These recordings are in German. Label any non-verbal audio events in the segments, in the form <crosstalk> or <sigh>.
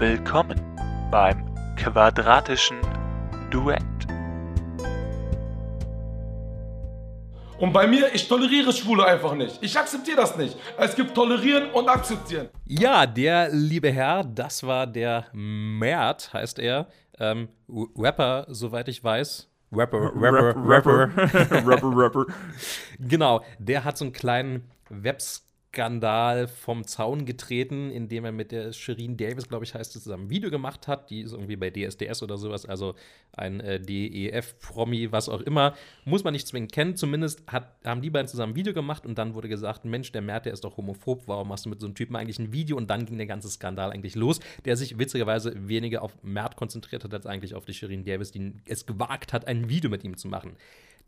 Willkommen beim quadratischen Duett. Und bei mir, ich toleriere Schwule einfach nicht. Ich akzeptiere das nicht. Es gibt tolerieren und akzeptieren. Ja, der liebe Herr, das war der Mert, heißt er. Ähm, Rapper, soweit ich weiß. Rapper, Rapper, Rapper. Rapper, <laughs> Rapper. <laughs> genau, der hat so einen kleinen Webs Skandal vom Zaun getreten, indem er mit der Shirin Davis, glaube ich, heißt es, zusammen ein Video gemacht hat. Die ist irgendwie bei DSDS oder sowas, also ein äh, DEF-Promi, was auch immer. Muss man nicht zwingend kennen. Zumindest hat, haben die beiden zusammen ein Video gemacht und dann wurde gesagt: Mensch, der Mert, der ist doch homophob. Warum machst du mit so einem Typen eigentlich ein Video? Und dann ging der ganze Skandal eigentlich los, der sich witzigerweise weniger auf Mert konzentriert hat, als eigentlich auf die Shirin Davis, die es gewagt hat, ein Video mit ihm zu machen.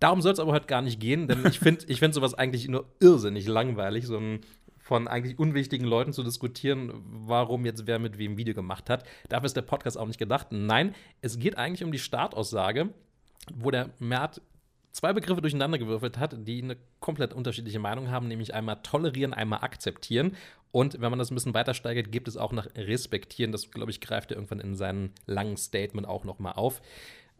Darum soll es aber heute gar nicht gehen, denn ich finde ich find sowas eigentlich nur irrsinnig langweilig, so ein von eigentlich unwichtigen Leuten zu diskutieren, warum jetzt wer mit wem Video gemacht hat. Dafür ist der Podcast auch nicht gedacht. Nein, es geht eigentlich um die Startaussage, wo der Mert zwei Begriffe durcheinander gewürfelt hat, die eine komplett unterschiedliche Meinung haben, nämlich einmal tolerieren, einmal akzeptieren. Und wenn man das ein bisschen weiter steigert, gibt es auch nach respektieren. Das, glaube ich, greift er irgendwann in seinem langen Statement auch noch mal auf.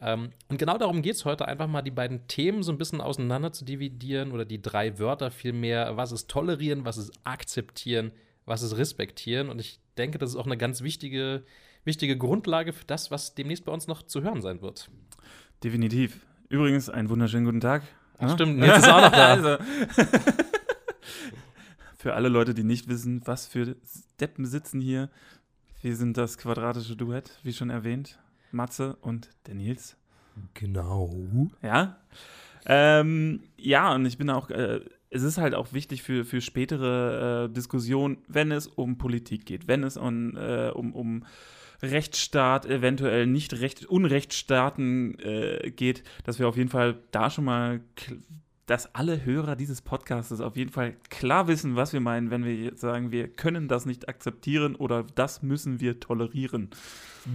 Ähm, und genau darum geht es heute, einfach mal die beiden Themen so ein bisschen auseinander zu dividieren oder die drei Wörter vielmehr. Was ist tolerieren, was ist akzeptieren, was ist respektieren? Und ich denke, das ist auch eine ganz wichtige, wichtige Grundlage für das, was demnächst bei uns noch zu hören sein wird. Definitiv. Übrigens, einen wunderschönen guten Tag. Ach, ja? Stimmt, jetzt ist auch noch da. <laughs> also. <laughs> für alle Leute, die nicht wissen, was für Deppen sitzen hier. Wir sind das quadratische Duett, wie schon erwähnt. Matze und der Nils. Genau. Ja. Ähm, ja, und ich bin auch, äh, es ist halt auch wichtig für, für spätere äh, Diskussionen, wenn es um Politik geht, wenn es um, äh, um, um Rechtsstaat, eventuell nicht Recht, Unrechtsstaaten äh, geht, dass wir auf jeden Fall da schon mal dass alle Hörer dieses Podcasts auf jeden Fall klar wissen, was wir meinen, wenn wir sagen, wir können das nicht akzeptieren oder das müssen wir tolerieren.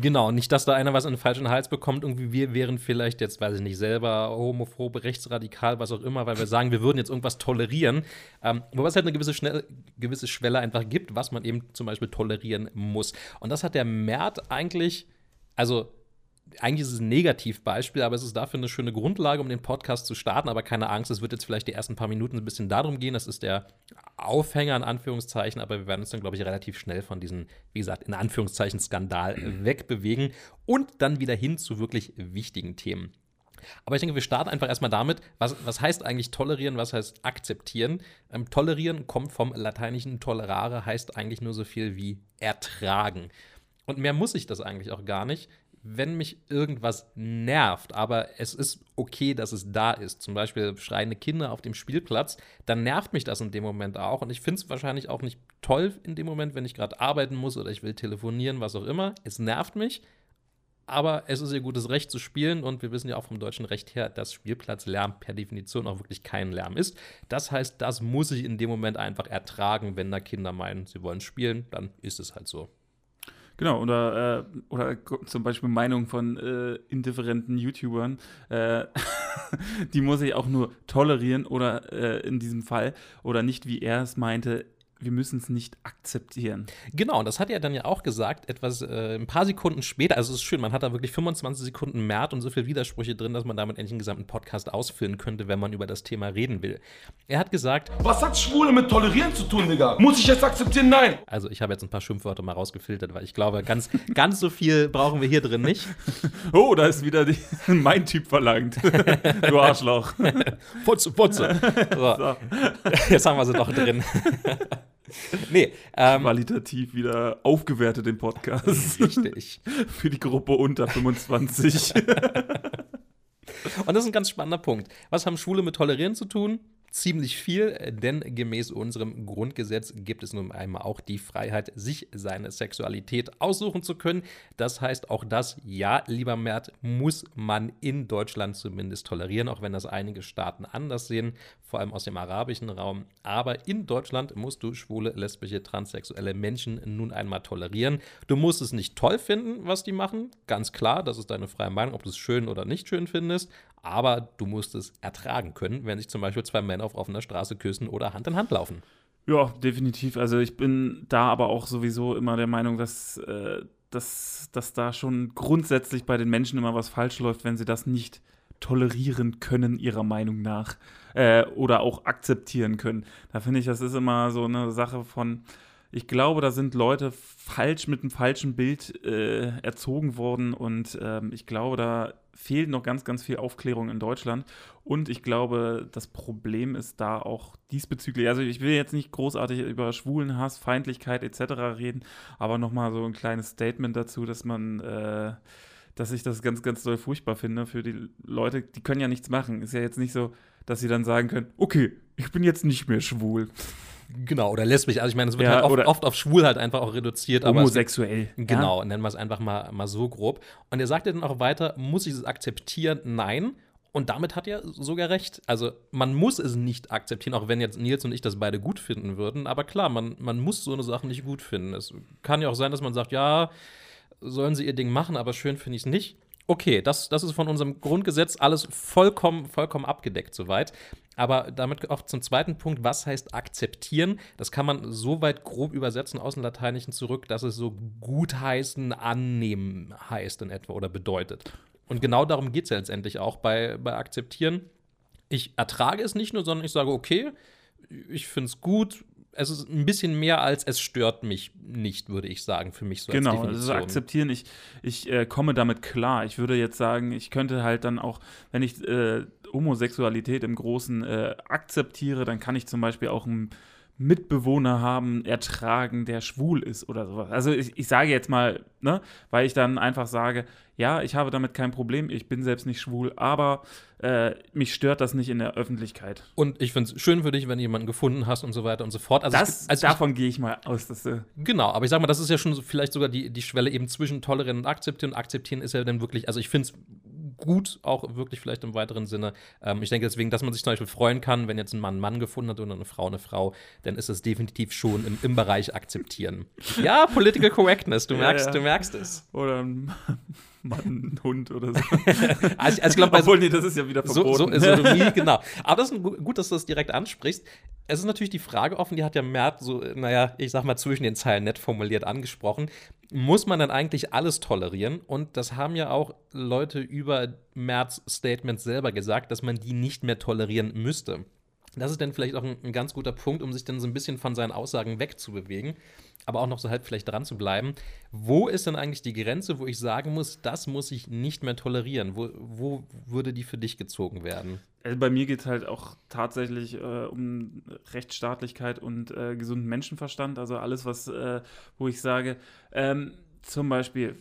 Genau, nicht, dass da einer was in den falschen Hals bekommt. Irgendwie wir wären vielleicht jetzt, weiß ich nicht, selber homophob, rechtsradikal, was auch immer, weil wir sagen, wir würden jetzt irgendwas tolerieren. Ähm, wobei es halt eine gewisse, schnell, gewisse Schwelle einfach gibt, was man eben zum Beispiel tolerieren muss. Und das hat der Mert eigentlich, also eigentlich ist es ein Negativbeispiel, aber es ist dafür eine schöne Grundlage, um den Podcast zu starten. Aber keine Angst, es wird jetzt vielleicht die ersten paar Minuten ein bisschen darum gehen. Das ist der Aufhänger in Anführungszeichen, aber wir werden uns dann, glaube ich, relativ schnell von diesem, wie gesagt, in Anführungszeichen Skandal <clears throat> wegbewegen und dann wieder hin zu wirklich wichtigen Themen. Aber ich denke, wir starten einfach erstmal damit, was, was heißt eigentlich tolerieren, was heißt akzeptieren? Ähm, tolerieren kommt vom lateinischen tolerare, heißt eigentlich nur so viel wie ertragen. Und mehr muss ich das eigentlich auch gar nicht wenn mich irgendwas nervt, aber es ist okay, dass es da ist, zum Beispiel schreiende Kinder auf dem Spielplatz, dann nervt mich das in dem Moment auch. Und ich finde es wahrscheinlich auch nicht toll in dem Moment, wenn ich gerade arbeiten muss oder ich will telefonieren, was auch immer. Es nervt mich, aber es ist ihr gutes Recht zu spielen und wir wissen ja auch vom deutschen Recht her, dass Spielplatzlärm per Definition auch wirklich kein Lärm ist. Das heißt, das muss ich in dem Moment einfach ertragen, wenn da Kinder meinen, sie wollen spielen, dann ist es halt so. Genau, oder, äh, oder zum Beispiel Meinung von äh, indifferenten YouTubern, äh, <laughs> die muss ich auch nur tolerieren oder äh, in diesem Fall, oder nicht, wie er es meinte, wir müssen es nicht akzeptieren. Genau, und das hat er dann ja auch gesagt, etwas äh, ein paar Sekunden später. Also es ist schön, man hat da wirklich 25 Sekunden Mert und so viele Widersprüche drin, dass man damit endlich einen gesamten Podcast ausfüllen könnte, wenn man über das Thema reden will. Er hat gesagt: Was hat Schwule mit Tolerieren zu tun, Digga? Muss ich jetzt akzeptieren? Nein! Also, ich habe jetzt ein paar Schimpfwörter mal rausgefiltert, weil ich glaube, ganz, ganz so viel brauchen wir hier drin nicht. <laughs> Oh, da ist wieder die, <laughs> mein Typ verlangt. du Arschloch. <laughs> Putze, Putze. So. So. Jetzt haben wir sie doch drin. <laughs> nee, ähm, qualitativ wieder aufgewertet den Podcast. Richtig. <laughs> Für die Gruppe unter 25. <laughs> Und das ist ein ganz spannender Punkt. Was haben Schwule mit Tolerieren zu tun? Ziemlich viel, denn gemäß unserem Grundgesetz gibt es nun einmal auch die Freiheit, sich seine Sexualität aussuchen zu können. Das heißt, auch das, ja, lieber Mert, muss man in Deutschland zumindest tolerieren, auch wenn das einige Staaten anders sehen, vor allem aus dem arabischen Raum. Aber in Deutschland musst du schwule, lesbische, transsexuelle Menschen nun einmal tolerieren. Du musst es nicht toll finden, was die machen, ganz klar, das ist deine freie Meinung, ob du es schön oder nicht schön findest, aber du musst es ertragen können, wenn sich zum Beispiel zwei Männer auf offener Straße küssen oder Hand in Hand laufen. Ja, definitiv. Also ich bin da aber auch sowieso immer der Meinung, dass äh, dass, dass da schon grundsätzlich bei den Menschen immer was falsch läuft, wenn sie das nicht tolerieren können, ihrer Meinung nach. Äh, oder auch akzeptieren können. Da finde ich, das ist immer so eine Sache von, ich glaube, da sind Leute falsch mit einem falschen Bild äh, erzogen worden und ähm, ich glaube, da fehlt noch ganz, ganz viel Aufklärung in Deutschland und ich glaube, das Problem ist da auch diesbezüglich, also ich will jetzt nicht großartig über Schwulenhass, Feindlichkeit etc. reden, aber nochmal so ein kleines Statement dazu, dass man äh, dass ich das ganz, ganz doll furchtbar finde für die Leute, die können ja nichts machen. Ist ja jetzt nicht so, dass sie dann sagen können, okay, ich bin jetzt nicht mehr schwul. Genau, oder lesbisch. Also ich meine, es wird Ja, halt oft, oft auf schwul halt einfach auch reduziert. aber es- Homosexuell. Genau, nennen wir es einfach mal, mal so grob. Und er sagte dann auch weiter, muss ich es akzeptieren? Nein. Und damit hat er sogar recht. Also man muss es nicht akzeptieren, auch wenn jetzt Nils und ich das beide gut finden würden. Aber klar, man, man muss so eine Sache nicht gut finden. Es kann ja auch sein, dass man sagt, ja, sollen sie ihr Ding machen, aber schön finde ich es nicht. Okay, das, das ist von unserem Grundgesetz alles vollkommen, vollkommen abgedeckt soweit. Aber damit auch zum zweiten Punkt, was heißt akzeptieren? Das kann man so weit grob übersetzen aus dem Lateinischen zurück, dass es so gutheißen, annehmen heißt in etwa oder bedeutet. Und genau darum geht es ja letztendlich auch bei, bei akzeptieren. Ich ertrage es nicht nur, sondern ich sage, okay, ich finde es gut. Es ist ein bisschen mehr als es stört mich nicht, würde ich sagen, für mich so als Genau, also akzeptieren, ich, ich äh, komme damit klar. Ich würde jetzt sagen, ich könnte halt dann auch, wenn ich äh, Homosexualität im Großen äh, akzeptiere, dann kann ich zum Beispiel auch einen Mitbewohner haben, ertragen, der schwul ist oder sowas. Also ich, ich sage jetzt mal, ne, weil ich dann einfach sage, ja, ich habe damit kein Problem, ich bin selbst nicht schwul, aber äh, mich stört das nicht in der Öffentlichkeit. Und ich finde es schön für dich, wenn du jemanden gefunden hast und so weiter und so fort. Also, das, ich, also davon gehe ich mal aus, dass äh, genau, aber ich sag mal, das ist ja schon vielleicht sogar die, die Schwelle eben zwischen tolerieren und akzeptieren. Und akzeptieren ist ja dann wirklich, also ich finde es gut, auch wirklich vielleicht im weiteren Sinne. Ähm, ich denke deswegen, dass man sich zum Beispiel freuen kann, wenn jetzt ein Mann einen Mann gefunden hat oder eine Frau eine Frau, dann ist es definitiv schon im, im Bereich akzeptieren. ja, Political Correctness, du Ja, merkst, ja. du merkst es. oder ein Mann, <laughs> Hund oder so. <laughs> Also, also ich glaube, bei Obwohl, nee, das ist ja wieder So, so, verboten. Sodomie, <laughs> genau. Aber das ist gu- gut, dass du das direkt ansprichst. Es ist natürlich die Frage offen, die hat ja Mert so, naja, ich sag mal, zwischen den Zeilen nett formuliert angesprochen. Muss man dann eigentlich alles tolerieren? Und das haben ja auch Leute über Merts Statement selber gesagt, dass man die nicht mehr tolerieren müsste. Das ist dann vielleicht auch ein, ein ganz guter Punkt, um sich dann so ein bisschen von seinen Aussagen wegzubewegen, aber auch noch so halb vielleicht dran zu bleiben. Wo ist denn eigentlich die Grenze, wo ich sagen muss, das muss ich nicht mehr tolerieren? Wo, wo würde die für dich gezogen werden? Also bei mir geht es halt auch tatsächlich äh, um Rechtsstaatlichkeit und äh, gesunden Menschenverstand. Also alles, was, äh, wo ich sage, ähm, zum Beispiel,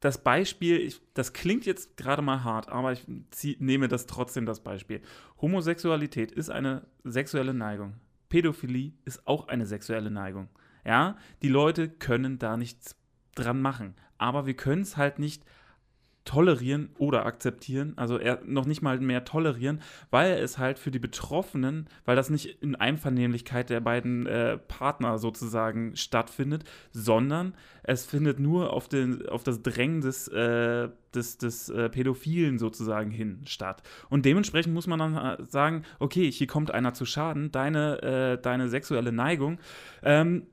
das Beispiel, ich, das klingt jetzt gerade mal hart, aber ich zieh, nehme das trotzdem das Beispiel. Homosexualität ist eine sexuelle Neigung. Pädophilie ist auch eine sexuelle Neigung. Ja, die Leute können da nichts dran machen. Aber wir können es halt nicht tolerieren oder akzeptieren, also eher noch nicht mal mehr tolerieren, weil es halt für die Betroffenen, weil das nicht in Einvernehmlichkeit der beiden äh, Partner sozusagen stattfindet, sondern es findet nur auf, den, auf das Drängen des, äh, des, des äh, Pädophilen sozusagen hin statt. Und dementsprechend muss man dann äh, sagen, okay, hier kommt einer zu Schaden, deine, äh, deine sexuelle Neigung, ähm,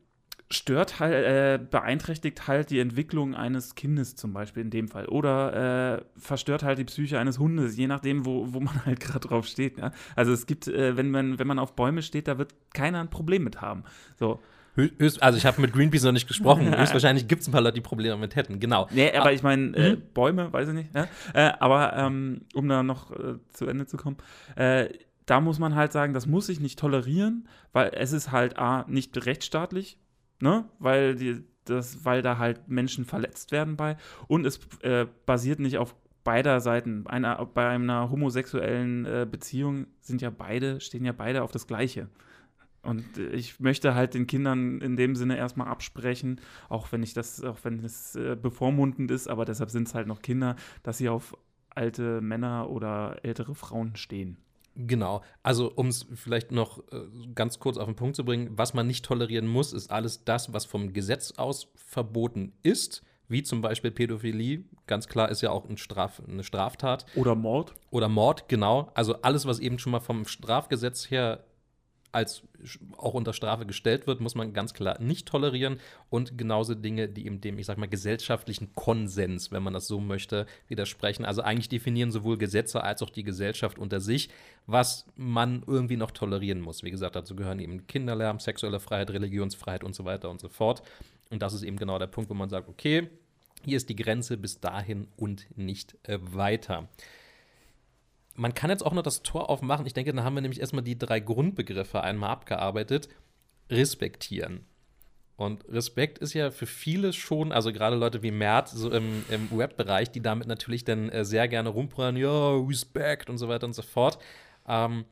stört halt, äh, beeinträchtigt halt die Entwicklung eines Kindes zum Beispiel in dem Fall. Oder äh, verstört halt die Psyche eines Hundes, je nachdem, wo, wo man <laughs> halt gerade drauf steht. Ja? Also es gibt, äh, wenn, man, wenn man auf Bäume steht, da wird keiner ein Problem mit haben. So. Also ich habe mit Greenpeace noch nicht gesprochen. <laughs> Höchstwahrscheinlich gibt es ein paar Leute, die Probleme damit hätten. Genau. Nee, aber ich meine, äh, Mhm. Bäume, weiß ich nicht. Ja? Äh, aber ähm, um da noch äh, zu Ende zu kommen, äh, da muss man halt sagen, das muss ich nicht tolerieren, weil es ist halt A, nicht rechtsstaatlich, ne? Weil die, das, weil da halt Menschen verletzt werden bei und es äh, basiert nicht auf beider Seiten. Einer, bei einer homosexuellen äh, Beziehung sind ja beide, stehen ja beide auf das Gleiche. Und ich möchte halt den Kindern in dem Sinne erstmal absprechen, auch wenn ich das, auch wenn es äh, bevormundend ist, aber deshalb sind es halt noch Kinder, dass sie auf alte Männer oder ältere Frauen stehen. Genau. Also, um es vielleicht noch äh, ganz kurz auf den Punkt zu bringen, was man nicht tolerieren muss, ist alles das, was vom Gesetz aus verboten ist, wie zum Beispiel Pädophilie. Ganz klar ist ja auch ein Straf, eine Straftat. Oder Mord. Oder Mord, genau. Also alles, was eben schon mal vom Strafgesetz her als auch unter Strafe gestellt wird, muss man ganz klar nicht tolerieren. Und genauso Dinge, die eben dem, ich sag mal, gesellschaftlichen Konsens, wenn man das so möchte, widersprechen. Also eigentlich definieren sowohl Gesetze als auch die Gesellschaft unter sich, was man irgendwie noch tolerieren muss. Wie gesagt, dazu gehören eben Kinderlärm, sexuelle Freiheit, Religionsfreiheit und so weiter und so fort. Und das ist eben genau der Punkt, wo man sagt, okay, hier ist die Grenze bis dahin und nicht äh, weiter. Man kann jetzt auch noch das Tor aufmachen. Ich denke, dann haben wir nämlich erstmal die drei Grundbegriffe einmal abgearbeitet. Respektieren. Und Respekt ist ja für viele schon, also gerade Leute wie Mert, so im, im Web-Bereich, die damit natürlich dann äh, sehr gerne rumprallen, ja, Respekt und so weiter und so fort, ähm,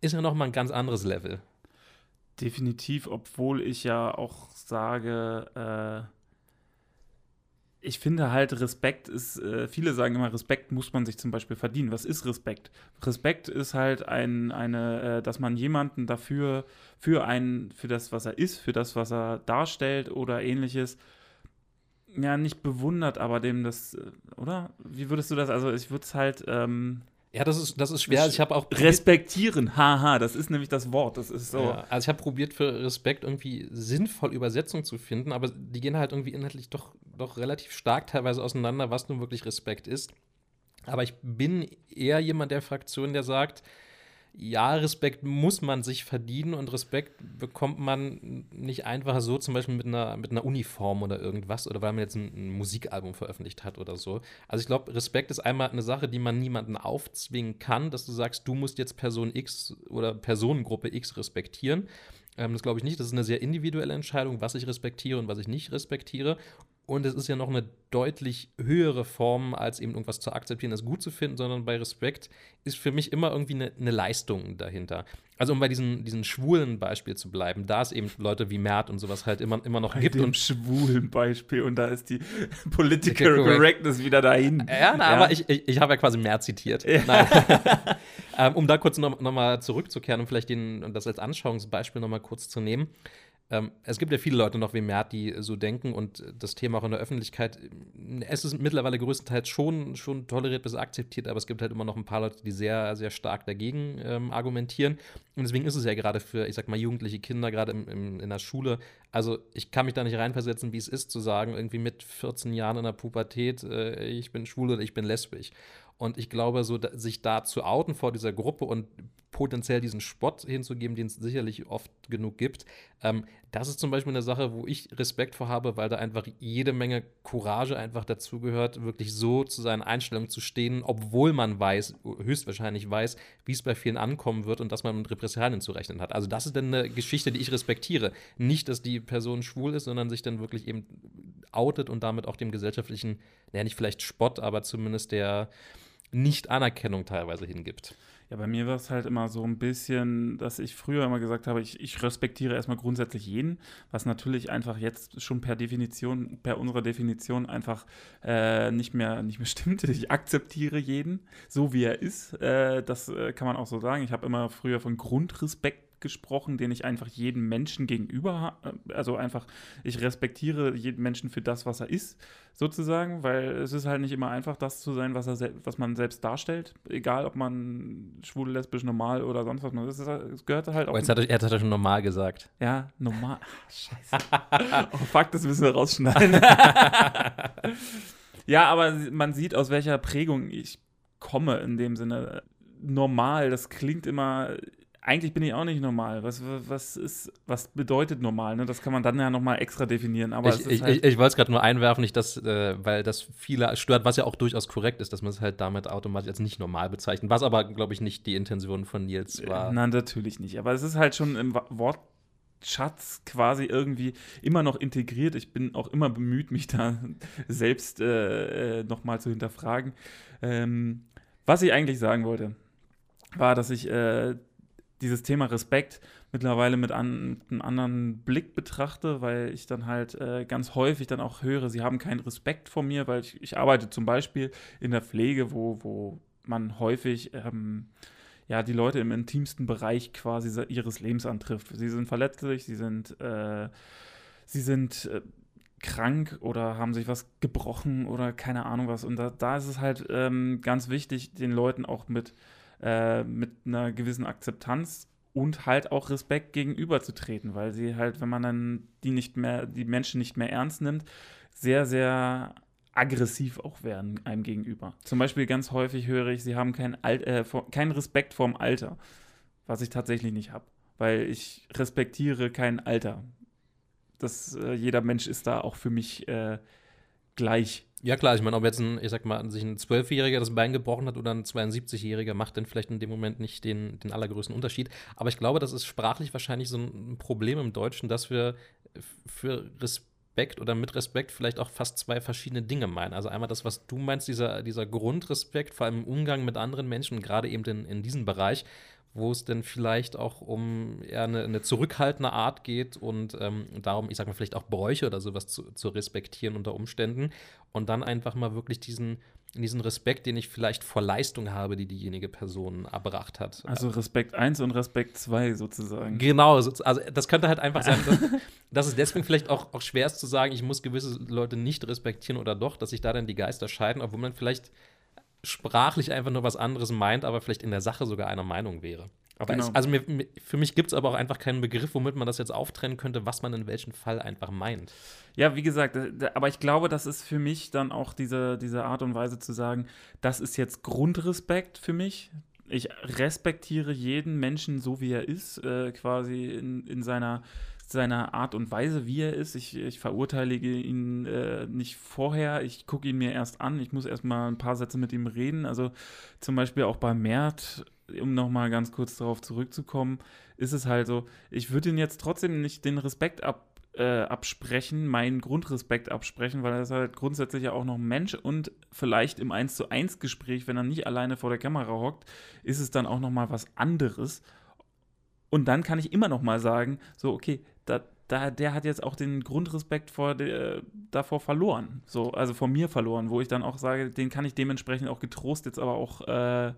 ist ja nochmal ein ganz anderes Level. Definitiv, obwohl ich ja auch sage, äh ich finde halt, Respekt ist, äh, viele sagen immer, Respekt muss man sich zum Beispiel verdienen. Was ist Respekt? Respekt ist halt ein, eine, äh, dass man jemanden dafür, für einen, für das, was er ist, für das, was er darstellt oder ähnliches, ja, nicht bewundert, aber dem das, äh, oder? Wie würdest du das, also ich würde es halt, ähm, ja, das ist, das ist schwer. Ich habe auch respektieren, haha, das ist nämlich das Wort. Das ist so. Ja, also ich habe probiert für Respekt irgendwie sinnvoll Übersetzung zu finden, aber die gehen halt irgendwie inhaltlich doch, doch relativ stark teilweise auseinander, was nun wirklich Respekt ist. Aber ich bin eher jemand der Fraktion, der sagt, ja, Respekt muss man sich verdienen und Respekt bekommt man nicht einfach so, zum Beispiel mit einer, mit einer Uniform oder irgendwas oder weil man jetzt ein, ein Musikalbum veröffentlicht hat oder so. Also ich glaube, Respekt ist einmal eine Sache, die man niemanden aufzwingen kann, dass du sagst, du musst jetzt Person X oder Personengruppe X respektieren. Ähm, das glaube ich nicht. Das ist eine sehr individuelle Entscheidung, was ich respektiere und was ich nicht respektiere. Und es ist ja noch eine deutlich höhere Form, als eben irgendwas zu akzeptieren, das gut zu finden, sondern bei Respekt ist für mich immer irgendwie eine, eine Leistung dahinter. Also um bei diesem diesen schwulen Beispiel zu bleiben, da es eben Leute wie Mert und sowas halt immer, immer noch bei gibt. Dem und schwulen Beispiel und da ist die <laughs> Political Correctness wieder dahin. Ja, na, ja. aber ich, ich, ich habe ja quasi Mert zitiert. Ja. <laughs> <laughs> ähm, um da kurz noch, noch mal zurückzukehren und vielleicht den, das als Anschauungsbeispiel noch mal kurz zu nehmen. Ähm, es gibt ja viele Leute noch wie Mert, die so denken und das Thema auch in der Öffentlichkeit, es ist mittlerweile größtenteils schon, schon toleriert bis akzeptiert, aber es gibt halt immer noch ein paar Leute, die sehr, sehr stark dagegen ähm, argumentieren. Und deswegen ist es ja gerade für, ich sag mal, jugendliche Kinder, gerade in der Schule, also ich kann mich da nicht reinversetzen, wie es ist, zu sagen, irgendwie mit 14 Jahren in der Pubertät, äh, ich bin schwul oder ich bin lesbisch. Und ich glaube, so sich da zu outen vor dieser Gruppe und potenziell diesen Spott hinzugeben, den es sicherlich oft genug gibt, ähm, das ist zum Beispiel eine Sache, wo ich Respekt vor habe, weil da einfach jede Menge Courage einfach dazugehört, wirklich so zu seinen Einstellungen zu stehen, obwohl man weiß, höchstwahrscheinlich weiß, wie es bei vielen ankommen wird und dass man mit Repressalien zu rechnen hat. Also das ist dann eine Geschichte, die ich respektiere. Nicht, dass die Person schwul ist, sondern sich dann wirklich eben outet und damit auch dem gesellschaftlichen, naja, nicht vielleicht Spott, aber zumindest der nicht-Anerkennung teilweise hingibt. Ja, bei mir war es halt immer so ein bisschen, dass ich früher immer gesagt habe, ich, ich respektiere erstmal grundsätzlich jeden, was natürlich einfach jetzt schon per Definition, per unserer Definition einfach äh, nicht, mehr, nicht mehr <laughs> stimmt. Ich akzeptiere jeden, so wie er ist. Äh, das äh, kann man auch so sagen. Ich habe immer früher von Grundrespekt gesprochen, den ich einfach jedem Menschen gegenüber, äh, also einfach, ich respektiere jeden Menschen für das, was er ist, sozusagen, weil es ist halt nicht immer einfach, das zu sein, was, er was man selbst darstellt, egal ob man schwul, lesbisch, normal oder sonst was man ist, es gehört halt auch. Oh, jetzt hat er, jetzt hat er schon normal gesagt. Ja, normal. Ach, <laughs> scheiße. oh, fuck, das müssen wir rausschneiden. <laughs> ja, aber man sieht, aus welcher Prägung ich komme in dem Sinne. Normal, das klingt immer eigentlich bin ich auch nicht normal. Was, was, ist, was bedeutet normal? Ne? Das kann man dann ja nochmal extra definieren. Aber ich, ich, halt ich, ich wollte es gerade nur einwerfen, nicht, dass, äh, weil das viele stört, was ja auch durchaus korrekt ist, dass man es halt damit automatisch als nicht normal bezeichnet. Was aber, glaube ich, nicht die Intention von Nils war. Nein, natürlich nicht. Aber es ist halt schon im Wortschatz quasi irgendwie immer noch integriert. Ich bin auch immer bemüht, mich da <laughs> selbst äh, äh nochmal zu hinterfragen. Ähm, was ich eigentlich sagen wollte, war, dass ich äh, dieses Thema Respekt mittlerweile mit, einem anderen Blick betrachte, weil ich dann halt äh, ganz häufig dann auch höre, sie haben keinen Respekt vor mir, weil ich, ich arbeite zum Beispiel in der Pflege, wo, wo man häufig ähm, ja, die Leute im intimsten Bereich quasi ihres Lebens antrifft. Sie sind verletzlich, sie sind, äh, sie sind äh, krank oder haben sich was gebrochen oder keine Ahnung was. Und da, da ist es halt ähm, ganz wichtig, den Leuten auch mit äh, mit einer gewissen Akzeptanz und halt auch Respekt gegenüberzutreten, weil sie halt, wenn man dann die nicht mehr, die Menschen nicht mehr ernst nimmt, sehr, sehr aggressiv auch werden einem gegenüber. Zum Beispiel ganz häufig höre ich, sie haben keinen äh, kein Respekt vorm Alter, was ich tatsächlich nicht habe, weil ich respektiere kein Alter. Das, äh, jeder Mensch ist da auch für mich äh, gleich. Ja, klar, ich meine, ob jetzt ein, ich sag mal, sich ein Zwölfjähriger das Bein gebrochen hat oder ein 72-Jähriger, macht dann vielleicht in dem Moment nicht den, den allergrößten Unterschied. Aber ich glaube, das ist sprachlich wahrscheinlich so ein Problem im Deutschen, dass wir für Respekt oder mit Respekt vielleicht auch fast zwei verschiedene Dinge meinen. Also einmal das, was du meinst, dieser, dieser Grundrespekt, vor allem im Umgang mit anderen Menschen, gerade eben in, in diesem Bereich wo es denn vielleicht auch um eher eine, eine zurückhaltende Art geht und ähm, darum, ich sag mal, vielleicht auch Bräuche oder sowas zu, zu, respektieren unter Umständen und dann einfach mal wirklich diesen, diesen Respekt, den ich vielleicht vor Leistung habe, die diejenige Person erbracht hat. Also Respekt 1 und Respekt 2 sozusagen. Genau, also das könnte halt einfach sein, dass, <laughs> dass es deswegen vielleicht auch, auch schwer ist zu sagen, ich muss gewisse Leute nicht respektieren oder doch, dass sich da dann die Geister scheiden, obwohl man vielleicht sprachlich einfach nur was anderes meint, aber vielleicht in der Sache sogar einer Meinung wäre. Aber genau. es, also mir, für mich gibt es aber auch einfach keinen Begriff, womit man das jetzt auftrennen könnte, was man in welchem Fall einfach meint. Ja, wie gesagt, aber ich glaube, das ist für mich dann auch diese, diese Art und Weise zu sagen, das ist jetzt Grundrespekt für mich. Ich respektiere jeden Menschen so, wie er ist, äh, quasi in, in seiner seiner Art und Weise, wie er ist. Ich, ich verurteile ihn äh, nicht vorher, ich gucke ihn mir erst an, ich muss erst mal ein paar Sätze mit ihm reden. Also zum Beispiel auch bei Mert, um nochmal ganz kurz darauf zurückzukommen, ist es halt so, ich würde ihn jetzt trotzdem nicht den Respekt ab, äh, absprechen, meinen Grundrespekt absprechen, weil er ist halt grundsätzlich ja auch noch ein Mensch und vielleicht im 1 zu 1 Gespräch, wenn er nicht alleine vor der Kamera hockt, ist es dann auch nochmal was anderes. Und dann kann ich immer noch mal sagen, so, okay, da, der hat jetzt auch den Grundrespekt vor der, davor verloren. So, also vor mir verloren, wo ich dann auch sage, den kann ich dementsprechend auch getrost jetzt aber auch äh,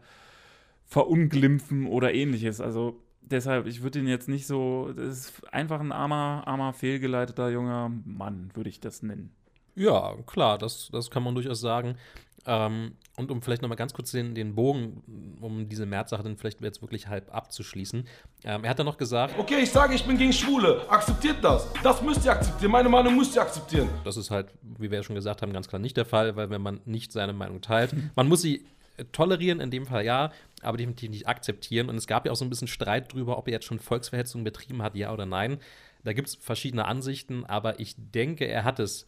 verunglimpfen oder ähnliches. Also deshalb, ich würde ihn jetzt nicht so, das ist einfach ein armer, armer, fehlgeleiteter junger Mann, würde ich das nennen. Ja, klar, das, das kann man durchaus sagen. Ähm, und um vielleicht nochmal ganz kurz den, den Bogen, um diese März-Sache dann vielleicht jetzt wirklich halb abzuschließen. Ähm, er hat dann noch gesagt: Okay, ich sage, ich bin gegen Schwule. Akzeptiert das. Das müsst ihr akzeptieren. Meine Meinung müsst ihr akzeptieren. Das ist halt, wie wir ja schon gesagt haben, ganz klar nicht der Fall, weil wenn man nicht seine Meinung teilt, <laughs> man muss sie tolerieren, in dem Fall ja, aber definitiv nicht akzeptieren. Und es gab ja auch so ein bisschen Streit drüber, ob er jetzt schon Volksverhetzung betrieben hat, ja oder nein. Da gibt es verschiedene Ansichten, aber ich denke, er hat es,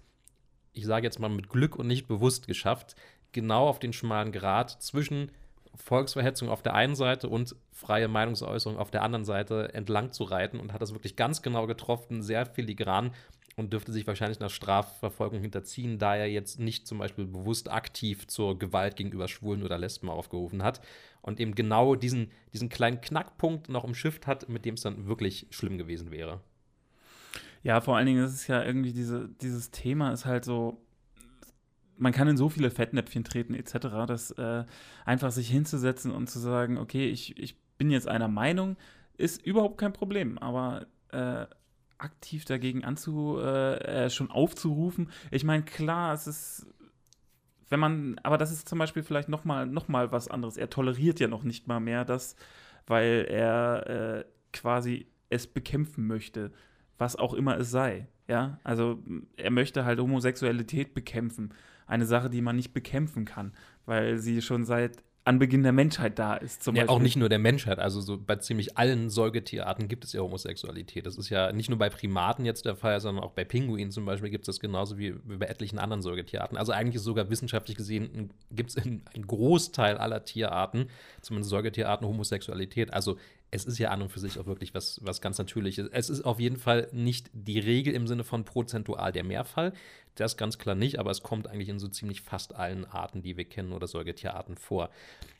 ich sage jetzt mal mit Glück und nicht bewusst geschafft, genau auf den schmalen Grat zwischen Volksverhetzung auf der einen Seite und freie Meinungsäußerung auf der anderen Seite entlang zu reiten und hat das wirklich ganz genau getroffen, sehr filigran und dürfte sich wahrscheinlich nach Strafverfolgung hinterziehen, da er jetzt nicht zum Beispiel bewusst aktiv zur Gewalt gegenüber Schwulen oder Lesben aufgerufen hat und eben genau diesen, diesen kleinen Knackpunkt noch umschifft hat, mit dem es dann wirklich schlimm gewesen wäre. Ja, vor allen Dingen ist es ja irgendwie diese, dieses Thema ist halt so, man kann in so viele Fettnäpfchen treten etc., dass äh, einfach sich hinzusetzen und zu sagen, okay, ich, ich bin jetzt einer Meinung, ist überhaupt kein Problem, aber äh, aktiv dagegen anzu, äh, äh schon aufzurufen, ich meine, klar, es ist, wenn man, aber das ist zum Beispiel vielleicht noch mal, noch mal was anderes. Er toleriert ja noch nicht mal mehr das, weil er äh, quasi es bekämpfen möchte, was auch immer es sei. Ja, also er möchte halt Homosexualität bekämpfen eine Sache, die man nicht bekämpfen kann, weil sie schon seit Anbeginn der Menschheit da ist. Zum ja, Beispiel. auch nicht nur der Menschheit. Also so bei ziemlich allen Säugetierarten gibt es ja Homosexualität. Das ist ja nicht nur bei Primaten jetzt der Fall, sondern auch bei Pinguinen zum Beispiel gibt es das genauso wie, bei etlichen anderen Säugetierarten. Also eigentlich ist sogar wissenschaftlich gesehen gibt es in einem Großteil aller Tierarten, zumindest Säugetierarten, Homosexualität. Also es ist ja an und für sich auch wirklich was, was ganz Natürliches. Es ist auf jeden Fall nicht die Regel im Sinne von prozentual der Mehrfall. Das ganz klar nicht, aber es kommt eigentlich in so ziemlich fast allen Arten, die wir kennen oder Säugetierarten vor.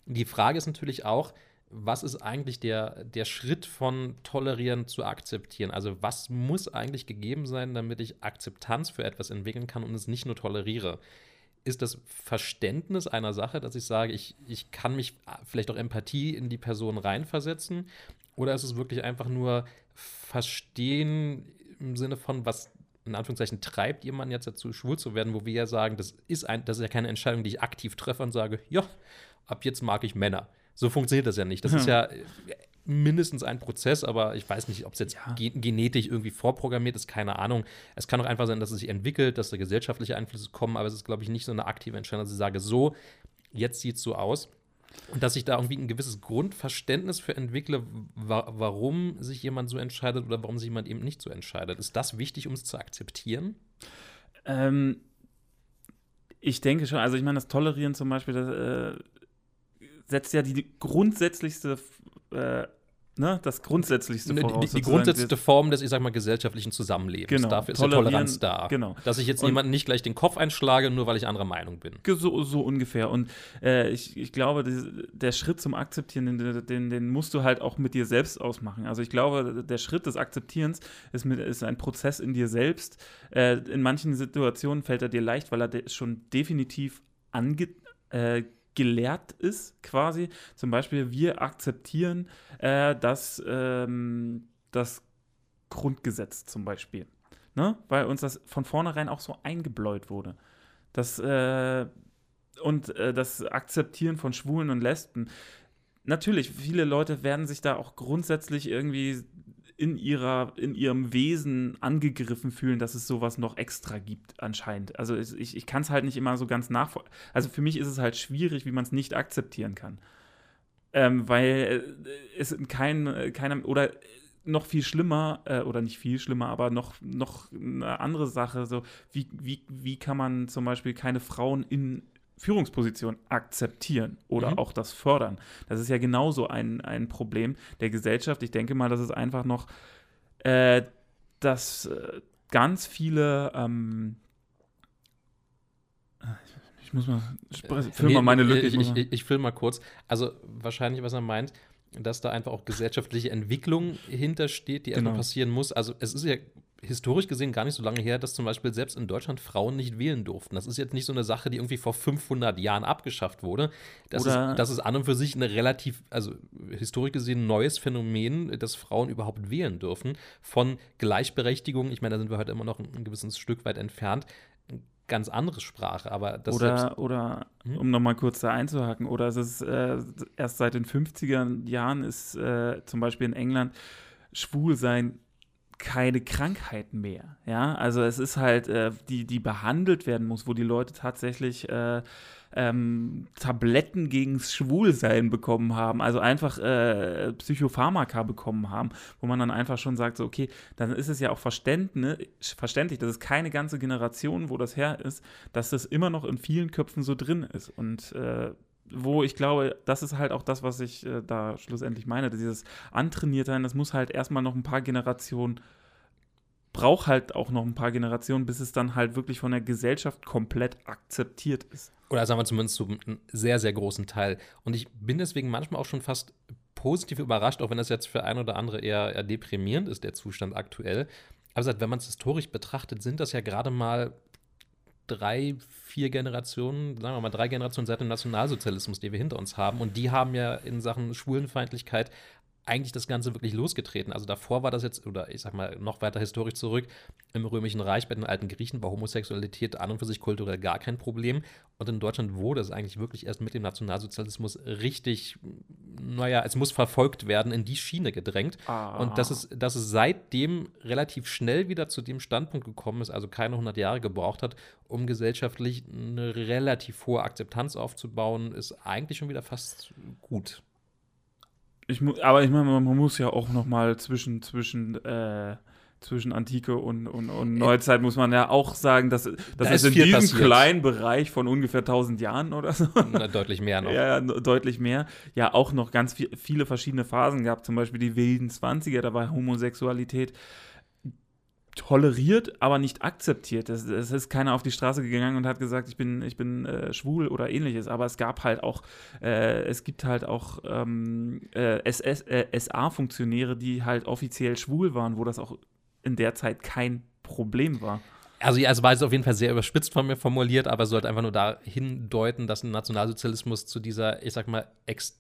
Die Frage ist natürlich auch, was ist eigentlich der, der Schritt von tolerieren zu akzeptieren? Also was muss eigentlich gegeben sein, damit ich Akzeptanz für etwas entwickeln kann und es nicht nur toleriere? Ist das Verständnis einer Sache, dass ich sage, ich, ich kann mich vielleicht auch Empathie in die Person reinversetzen? Oder ist es wirklich einfach nur Verstehen im Sinne von, was in Anführungszeichen treibt jemanden jetzt dazu, schwul zu werden, wo wir ja sagen, das ist, ein, das ist ja keine Entscheidung, die ich aktiv treffe und sage, ja, ab jetzt mag ich Männer. So funktioniert das ja nicht. Das ist ja, mindestens ein Prozess, aber ich weiß nicht, ob es jetzt Ja. ge genetisch irgendwie vorprogrammiert ist, keine Ahnung. Es kann auch einfach sein, dass es sich entwickelt, dass da gesellschaftliche Einflüsse kommen, aber es ist, glaube ich, nicht so eine aktive Entscheidung, dass ich sage, so, jetzt sieht es so aus. Und dass ich da irgendwie ein gewisses Grundverständnis für entwickle, wa warum sich jemand so entscheidet oder warum sich jemand eben nicht so entscheidet. Ist das wichtig, um es zu akzeptieren? Ähm, ich denke schon, also ich meine, das Tolerieren zum Beispiel, das äh, setzt ja die grundsätzlichste, äh, ne, das grundsätzlichste Die, voraus. die, die sozusagen. grundsätzliche Form des, ich sag mal, gesellschaftlichen Zusammenlebens. Genau. Dafür ist ja Toleranz da. genau. Dass ich jetzt Und- jemanden nicht gleich den Kopf einschlage, nur weil ich anderer Meinung bin. So, so ungefähr. Und äh, ich, ich glaube, das, der Schritt zum Akzeptieren, den, den, den musst du halt auch mit dir selbst ausmachen. Also ich glaube, der Schritt des Akzeptierens ist, mit, ist ein Prozess in dir selbst. Äh, in manchen Situationen fällt er dir leicht, weil er de schon definitiv ange äh, gelehrt ist, quasi. Zum Beispiel, wir akzeptieren äh, das, ähm, das Grundgesetz zum Beispiel. Ne? Weil uns das von vornherein auch so eingebläut wurde. Das, äh, und äh, das Akzeptieren von Schwulen und Lesben. Natürlich, viele Leute werden sich da auch grundsätzlich irgendwie in, ihrer, in ihrem Wesen angegriffen fühlen, dass es sowas noch extra gibt, anscheinend. Also ich, ich kann es halt nicht immer so ganz nachvollziehen. Also für mich ist es halt schwierig, wie man es nicht akzeptieren kann. Ähm, weil äh, es in kein, keiner, oder noch viel schlimmer, äh, oder nicht viel schlimmer, aber noch, noch eine andere Sache, so wie, wie, wie kann man zum Beispiel keine Frauen in Führungspositionen akzeptieren oder Mhm. auch das fördern. Das ist ja genauso ein, ein Problem der Gesellschaft. Ich denke mal, das ist einfach noch, äh, dass äh, ganz viele ähm, ich muss mal, spre- füll Nee, mal meine Lücke. Ich, ich, mal- ich, ich fülle mal kurz. Also wahrscheinlich, was er meint, dass da einfach auch gesellschaftliche Entwicklung hintersteht, die erstmal Genau. passieren muss. Also es ist ja historisch gesehen gar nicht so lange her, dass zum Beispiel selbst in Deutschland Frauen nicht wählen durften. Das ist jetzt nicht so eine Sache, die irgendwie vor 500 Jahren abgeschafft wurde. Das, Oder- ist, das ist an und für sich ein relativ, also historisch gesehen neues Phänomen, dass Frauen überhaupt wählen dürfen. Von Gleichberechtigung, ich meine, da sind wir heute immer noch ein, gewisses Stück weit entfernt. Ganz andere Sprache, aber das selbst- oder, oder Hm? um nochmal kurz da einzuhaken, oder es ist äh, erst seit den 50er Jahren ist äh, zum Beispiel in England Schwulsein keine Krankheit mehr. Ja, also es ist halt, äh, die, die behandelt werden muss, wo die Leute tatsächlich äh, ähm, Tabletten gegen Schwulsein bekommen haben, also einfach äh, Psychopharmaka bekommen haben, wo man dann einfach schon sagt, so, okay, dann ist es ja auch verständlich, verständlich, dass es keine ganze Generation, wo das her ist, dass das immer noch in vielen Köpfen so drin ist. Und äh, wo ich glaube, das ist halt auch das, was ich äh, da schlussendlich meine, dieses antrainiert sein, das muss halt erstmal noch ein paar Generationen, braucht halt auch noch ein paar Generationen, bis es dann halt wirklich von der Gesellschaft komplett akzeptiert ist. Oder sagen wir zumindest zu einem sehr, sehr großen Teil. Und ich bin deswegen manchmal auch schon fast positiv überrascht, auch wenn das jetzt für ein oder andere eher, eher deprimierend ist, der Zustand aktuell. Aber wenn man es historisch betrachtet, sind das ja gerade mal drei, vier Generationen, sagen wir mal drei Generationen seit dem Nationalsozialismus, die wir hinter uns haben. Und die haben ja in Sachen Schwulenfeindlichkeit eigentlich das Ganze wirklich losgetreten. Also davor war das jetzt, oder ich sag mal noch weiter historisch zurück, im Römischen Reich bei den alten Griechen war Homosexualität an und für sich kulturell gar kein Problem. Und in Deutschland wurde es eigentlich wirklich erst mit dem Nationalsozialismus richtig, naja, es muss verfolgt werden, in die Schiene gedrängt. Ah. Und dass es, dass es seitdem relativ schnell wieder zu dem Standpunkt gekommen ist, also keine 100 Jahre gebraucht hat, um gesellschaftlich eine relativ hohe Akzeptanz aufzubauen, ist eigentlich schon wieder fast gut. Ich mu aber ich meine, man muss ja auch noch mal zwischen, zwischen, äh, zwischen Antike und, und, und Neuzeit muss man ja auch sagen, dass, dass Da es ist in diesem passiert. kleinen Bereich von ungefähr 1000 Jahren oder so Na, deutlich mehr noch. <laughs> Ja, deutlich mehr. Ja, auch noch ganz viel, viele verschiedene Phasen gab. Zum Beispiel die wilden 20er, da war Homosexualität toleriert, aber nicht akzeptiert. Es, es ist keiner auf die Straße gegangen und hat gesagt, ich bin, ich bin äh, schwul oder ähnliches. Aber es gab halt auch, äh, es gibt halt auch ähm, äh, SS, äh, SA-Funktionäre, die halt offiziell schwul waren, wo das auch in der Zeit kein Problem war. Also, ja, es war jetzt auf jeden Fall sehr überspitzt von mir formuliert, aber es sollte einfach nur dahin deuten, dass ein Nationalsozialismus zu dieser, ich sag mal, ex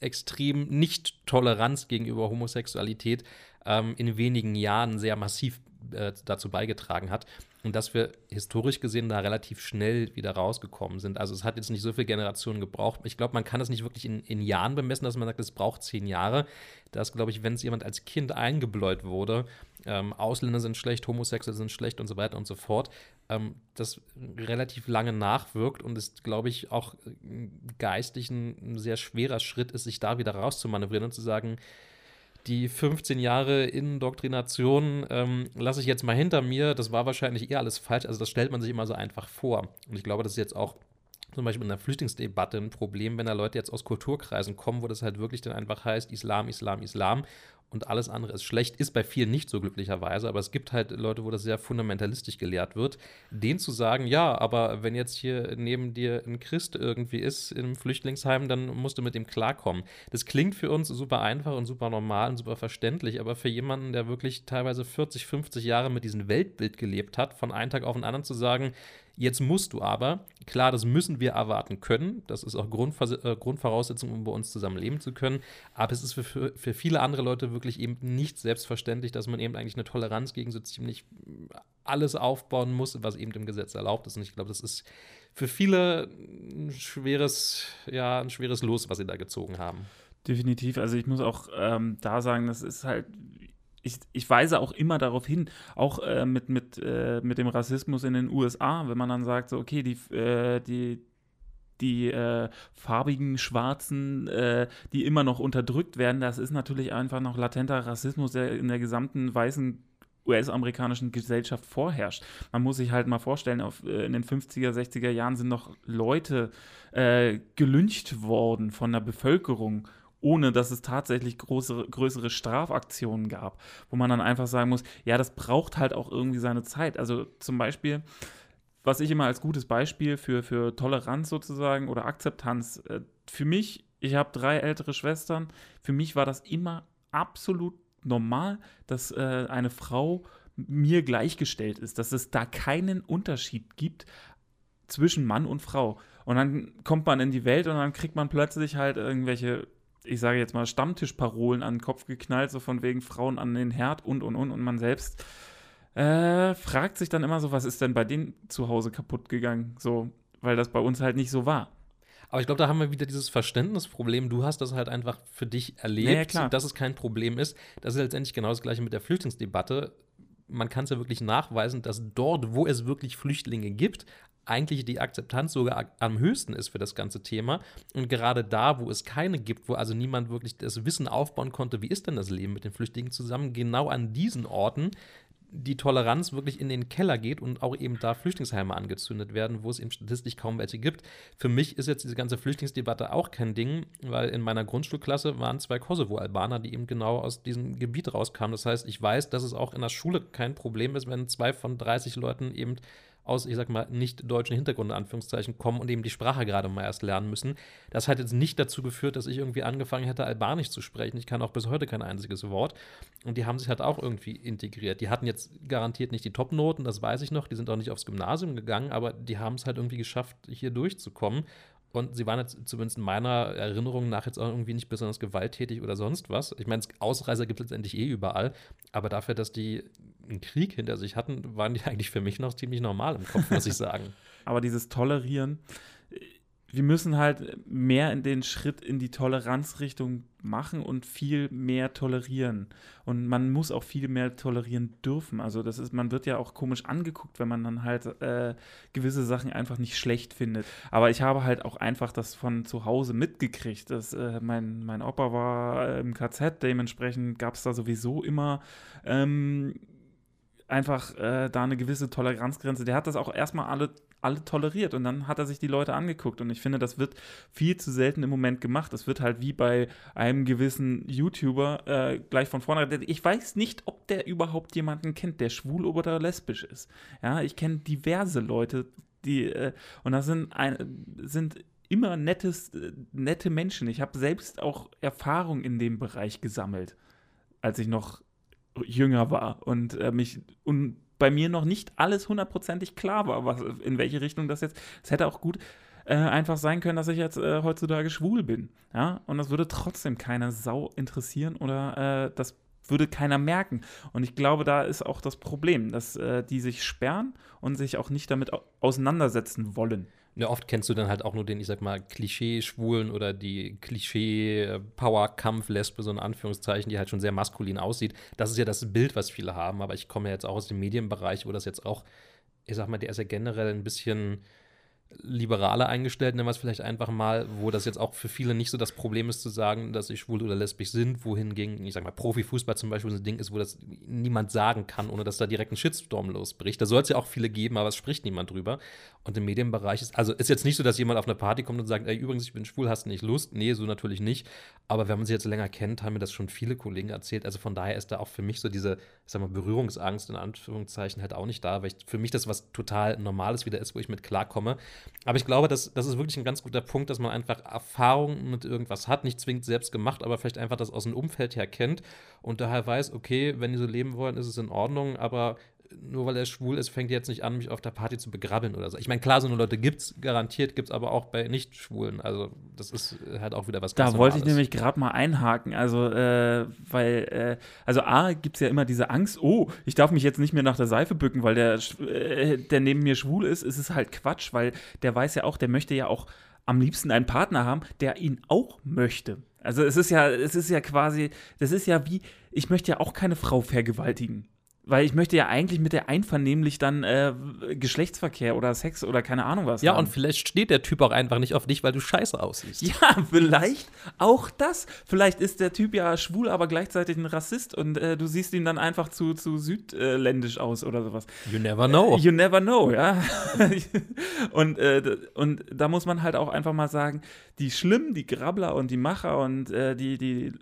extrem Nicht-Toleranz gegenüber Homosexualität ähm, in wenigen Jahren sehr massiv äh, dazu beigetragen hat. Und dass wir historisch gesehen da relativ schnell wieder rausgekommen sind. Also es hat jetzt nicht so viele Generationen gebraucht. Ich glaube, man kann das nicht wirklich in, in Jahren bemessen, dass man sagt, es braucht zehn Jahre. Das glaube ich, wenn es jemand als Kind eingebläut wurde, ähm, Ausländer sind schlecht, Homosexuelle sind schlecht und so weiter und so fort, ähm, das relativ lange nachwirkt und es, glaube ich, auch äh, geistig ein, ein sehr schwerer Schritt ist, sich da wieder rauszumanövrieren und zu sagen, die 15 Jahre Indoktrination ähm, lasse ich jetzt mal hinter mir. Das war wahrscheinlich eher alles falsch. Also das stellt man sich immer so einfach vor. Und ich glaube, das ist jetzt auch zum Beispiel in der Flüchtlingsdebatte ein Problem, wenn da Leute jetzt aus Kulturkreisen kommen, wo das halt wirklich dann einfach heißt, Islam, Islam, Islam und alles andere ist schlecht, ist bei vielen nicht so glücklicherweise, aber es gibt halt Leute, wo das sehr fundamentalistisch gelehrt wird, denen zu sagen, ja, aber wenn jetzt hier neben dir ein Christ irgendwie ist im Flüchtlingsheim, dann musst du mit dem klarkommen. Das klingt für uns super einfach und super normal und super verständlich, aber für jemanden, der wirklich teilweise 40, 50 Jahre mit diesem Weltbild gelebt hat, von einem Tag auf den anderen zu sagen, Jetzt musst du aber, klar, das müssen wir erwarten können. Das ist auch Grundvers äh, Grundvoraussetzung, um bei uns zusammen leben zu können. Aber es ist für, für, für, viele andere Leute wirklich eben nicht selbstverständlich, dass man eben eigentlich eine Toleranz gegen so ziemlich alles aufbauen muss, was eben im Gesetz erlaubt ist. Und ich glaube, das ist für viele ein schweres, ja, ein schweres Los, was sie da gezogen haben. Definitiv. Also ich muss auch ähm, da sagen, das ist halt, ich, ich, weise auch immer darauf hin, auch äh, mit, mit, äh, mit dem Rassismus in den USA, wenn man dann sagt, so, okay, die, äh, die, die äh, farbigen Schwarzen, äh, die immer noch unterdrückt werden, das ist natürlich einfach noch latenter Rassismus, der in der gesamten weißen US-amerikanischen Gesellschaft vorherrscht. Man muss sich halt mal vorstellen, auf, äh, in den 50er, 60er Jahren sind noch Leute gelyncht worden von der Bevölkerung ohne dass es tatsächlich große, größere Strafaktionen gab, wo man dann einfach sagen muss, ja, das braucht halt auch irgendwie seine Zeit. Also zum Beispiel, was ich immer als gutes Beispiel für, für Toleranz sozusagen oder Akzeptanz, äh, für mich, ich habe drei ältere Schwestern, für mich war das immer absolut normal, dass äh, eine Frau mir gleichgestellt ist, dass es da keinen Unterschied gibt zwischen Mann und Frau. Und dann kommt man in die Welt und dann kriegt man plötzlich halt irgendwelche ich sage jetzt mal, Stammtischparolen an den Kopf geknallt, so von wegen Frauen an den Herd und und und und man selbst äh, fragt sich dann immer so, was ist denn bei denen zu Hause kaputt gegangen? So, weil das bei uns halt nicht so war. Aber ich glaube, da haben wir wieder dieses Verständnisproblem. Du hast das halt einfach für dich erlebt, ja, dass es kein Problem ist. Das ist letztendlich genau das Gleiche mit der Flüchtlingsdebatte. Man kann es ja wirklich nachweisen, dass dort, wo es wirklich Flüchtlinge gibt, eigentlich die Akzeptanz sogar am höchsten ist für das ganze Thema. Und gerade da, wo es keine gibt, wo also niemand wirklich das Wissen aufbauen konnte, wie ist denn das Leben mit den Flüchtlingen zusammen, genau an diesen Orten die Toleranz wirklich in den Keller geht und auch eben da Flüchtlingsheime angezündet werden, wo es eben statistisch kaum welche gibt. Für mich ist jetzt diese ganze Flüchtlingsdebatte auch kein Ding, weil in meiner Grundschulklasse waren zwei Kosovo-Albaner, die eben genau aus diesem Gebiet rauskamen. Das heißt, ich weiß, dass es auch in der Schule kein Problem ist, wenn zwei von 30 Leuten eben aus, ich sag mal, nicht deutschen Hintergrund, in Anführungszeichen, kommen und eben die Sprache gerade mal erst lernen müssen. Das hat jetzt nicht dazu geführt, dass ich irgendwie angefangen hätte, Albanisch zu sprechen. Ich kann auch bis heute kein einziges Wort. Und die haben sich halt auch irgendwie integriert. Die hatten jetzt garantiert nicht die Top-Noten, das weiß ich noch. Die sind auch nicht aufs Gymnasium gegangen, aber die haben es halt irgendwie geschafft, hier durchzukommen. Und sie waren jetzt zumindest in meiner Erinnerung nach jetzt auch irgendwie nicht besonders gewalttätig oder sonst was. Ich meine, Ausreißer gibt es letztendlich eh überall. Aber dafür, dass die einen Krieg hinter sich hatten, waren die <laughs> eigentlich für mich noch ziemlich normal im Kopf, muss ich sagen. <laughs> Aber dieses Tolerieren, wir müssen halt mehr in den Schritt in die Toleranzrichtung machen und viel mehr tolerieren. Und man muss auch viel mehr tolerieren dürfen. Also das ist, man wird ja auch komisch angeguckt, wenn man dann halt äh, gewisse Sachen einfach nicht schlecht findet. Aber ich habe halt auch einfach das von zu Hause mitgekriegt. Dass, äh, mein, mein Opa war im KZ, dementsprechend gab es da sowieso immer ähm, einfach äh, da eine gewisse Toleranzgrenze. Der hat das auch erstmal alle alle toleriert und dann hat er sich die Leute angeguckt und ich finde, das wird viel zu selten im Moment gemacht. Das wird halt wie bei einem gewissen YouTuber äh, gleich von vorne. Ich weiß nicht, ob der überhaupt jemanden kennt, der schwul oder lesbisch ist. Ja, ich kenne diverse Leute, die äh, und das sind ein, sind immer nettes, nette Menschen. Ich habe selbst auch Erfahrung in dem Bereich gesammelt, als ich noch jünger war und äh, mich und bei mir noch nicht alles hundertprozentig klar war, was, in welche Richtung das jetzt. Es hätte auch gut äh, einfach sein können, dass ich jetzt äh, heutzutage schwul bin. Ja, und das würde trotzdem keine Sau interessieren oder äh, das würde keiner merken. Und ich glaube, da ist auch das Problem, dass äh, die sich sperren und sich auch nicht damit auseinandersetzen wollen. Ja, oft kennst du dann halt auch nur den, ich sag mal, Klischee-Schwulen oder die Klischee-Power-Kampf-Lesbe, so in Anführungszeichen, die halt schon sehr maskulin aussieht. Das ist ja das Bild, was viele haben, aber ich komme ja jetzt auch aus dem Medienbereich, wo das jetzt auch, ich sag mal, der ist ja generell ein bisschen liberaler eingestellt, nennen wir es vielleicht einfach mal, wo das jetzt auch für viele nicht so das Problem ist zu sagen, dass sie schwul oder lesbisch sind, wohingegen, ich sag mal, Profifußball zum Beispiel so ein Ding ist, wo das niemand sagen kann, ohne dass da direkt ein Shitstorm losbricht. Da soll es ja auch viele geben, aber es spricht niemand drüber. Und im Medienbereich ist, also ist jetzt nicht so, dass jemand auf eine Party kommt und sagt, ey, übrigens, ich bin schwul, hast du nicht Lust? Nee, so natürlich nicht. Aber wenn man sich jetzt länger kennt, haben mir das schon viele Kollegen erzählt. Also von daher ist da auch für mich so diese, ich sag mal, Berührungsangst in Anführungszeichen halt auch nicht da, weil ich, für mich das was total Normales wieder ist, wo ich mit klarkomme. Aber ich glaube, das, das ist wirklich ein ganz guter Punkt, dass man einfach Erfahrung mit irgendwas hat, nicht zwingend selbst gemacht, aber vielleicht einfach das aus dem Umfeld her kennt und daher weiß, okay, wenn die so leben wollen, ist es in Ordnung, aber nur weil er schwul ist, fängt er jetzt nicht an, mich auf der Party zu begrabbeln oder so. Ich meine, klar, so eine Leute gibt es garantiert, gibt es aber auch bei Nicht-Schwulen. Also, das ist halt auch wieder was Da wollte ich nämlich gerade mal einhaken. Also, äh, weil, äh, also A, gibt es ja immer diese Angst, oh, ich darf mich jetzt nicht mehr nach der Seife bücken, weil der, äh, der neben mir schwul ist. Es ist halt Quatsch, weil der weiß ja auch, der möchte ja auch am liebsten einen Partner haben, der ihn auch möchte. Also es ist ja, es ist ja quasi, das ist ja wie, ich möchte ja auch keine Frau vergewaltigen. Weil ich möchte ja eigentlich mit der einvernehmlich dann äh, Geschlechtsverkehr oder Sex oder keine Ahnung was. Ja, haben. und vielleicht steht der Typ auch einfach nicht auf dich, weil du scheiße aussiehst. <laughs> Ja, vielleicht auch das. Vielleicht ist der Typ ja schwul, aber gleichzeitig ein Rassist und äh, du siehst ihn dann einfach zu, zu südländisch aus oder sowas. You never know. Äh, you never know, ja. <laughs> und, äh, und da muss man halt auch einfach mal sagen, die Schlimmen, die Grabbler und die Macher und äh, die, die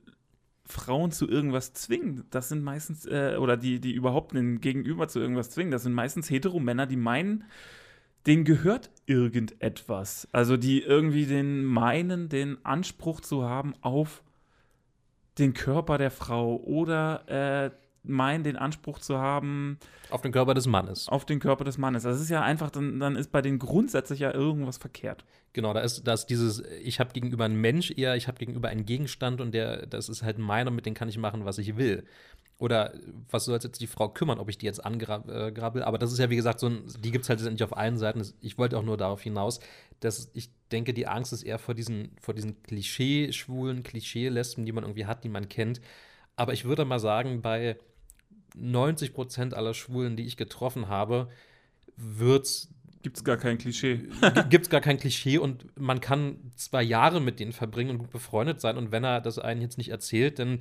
Frauen zu irgendwas zwingen. Das sind meistens, äh, oder die, die überhaupt einen Gegenüber zu irgendwas zwingen, das sind meistens Heteromänner, die meinen, denen gehört irgendetwas. Also die irgendwie den meinen, den Anspruch zu haben auf den Körper der Frau oder äh, meinen, den Anspruch zu haben. Auf den Körper des Mannes. Auf den Körper des Mannes. Das ist ja einfach, dann, dann ist bei denen grundsätzlich ja irgendwas verkehrt. Genau, da ist, da ist dieses, ich habe gegenüber einen Mensch eher, ich habe gegenüber einen Gegenstand und der, das ist halt meiner, mit dem kann ich machen, was ich will. Oder was soll jetzt die Frau kümmern, ob ich die jetzt angrabbel? Aber das ist ja, wie gesagt, so ein, die gibt es halt nicht auf allen Seiten. Ich wollte auch nur darauf hinaus, dass ich denke, die Angst ist eher vor diesen, vor diesen Klischee-Schwulen, Klischee-Lesben, die man irgendwie hat, die man kennt. Aber ich würde mal sagen, bei 90 Prozent aller Schwulen, die ich getroffen habe, wird's Gibt es gar kein Klischee. Gibt es gar kein Klischee und man kann zwei Jahre mit denen verbringen und gut befreundet sein. Und wenn er das einen jetzt nicht erzählt, dann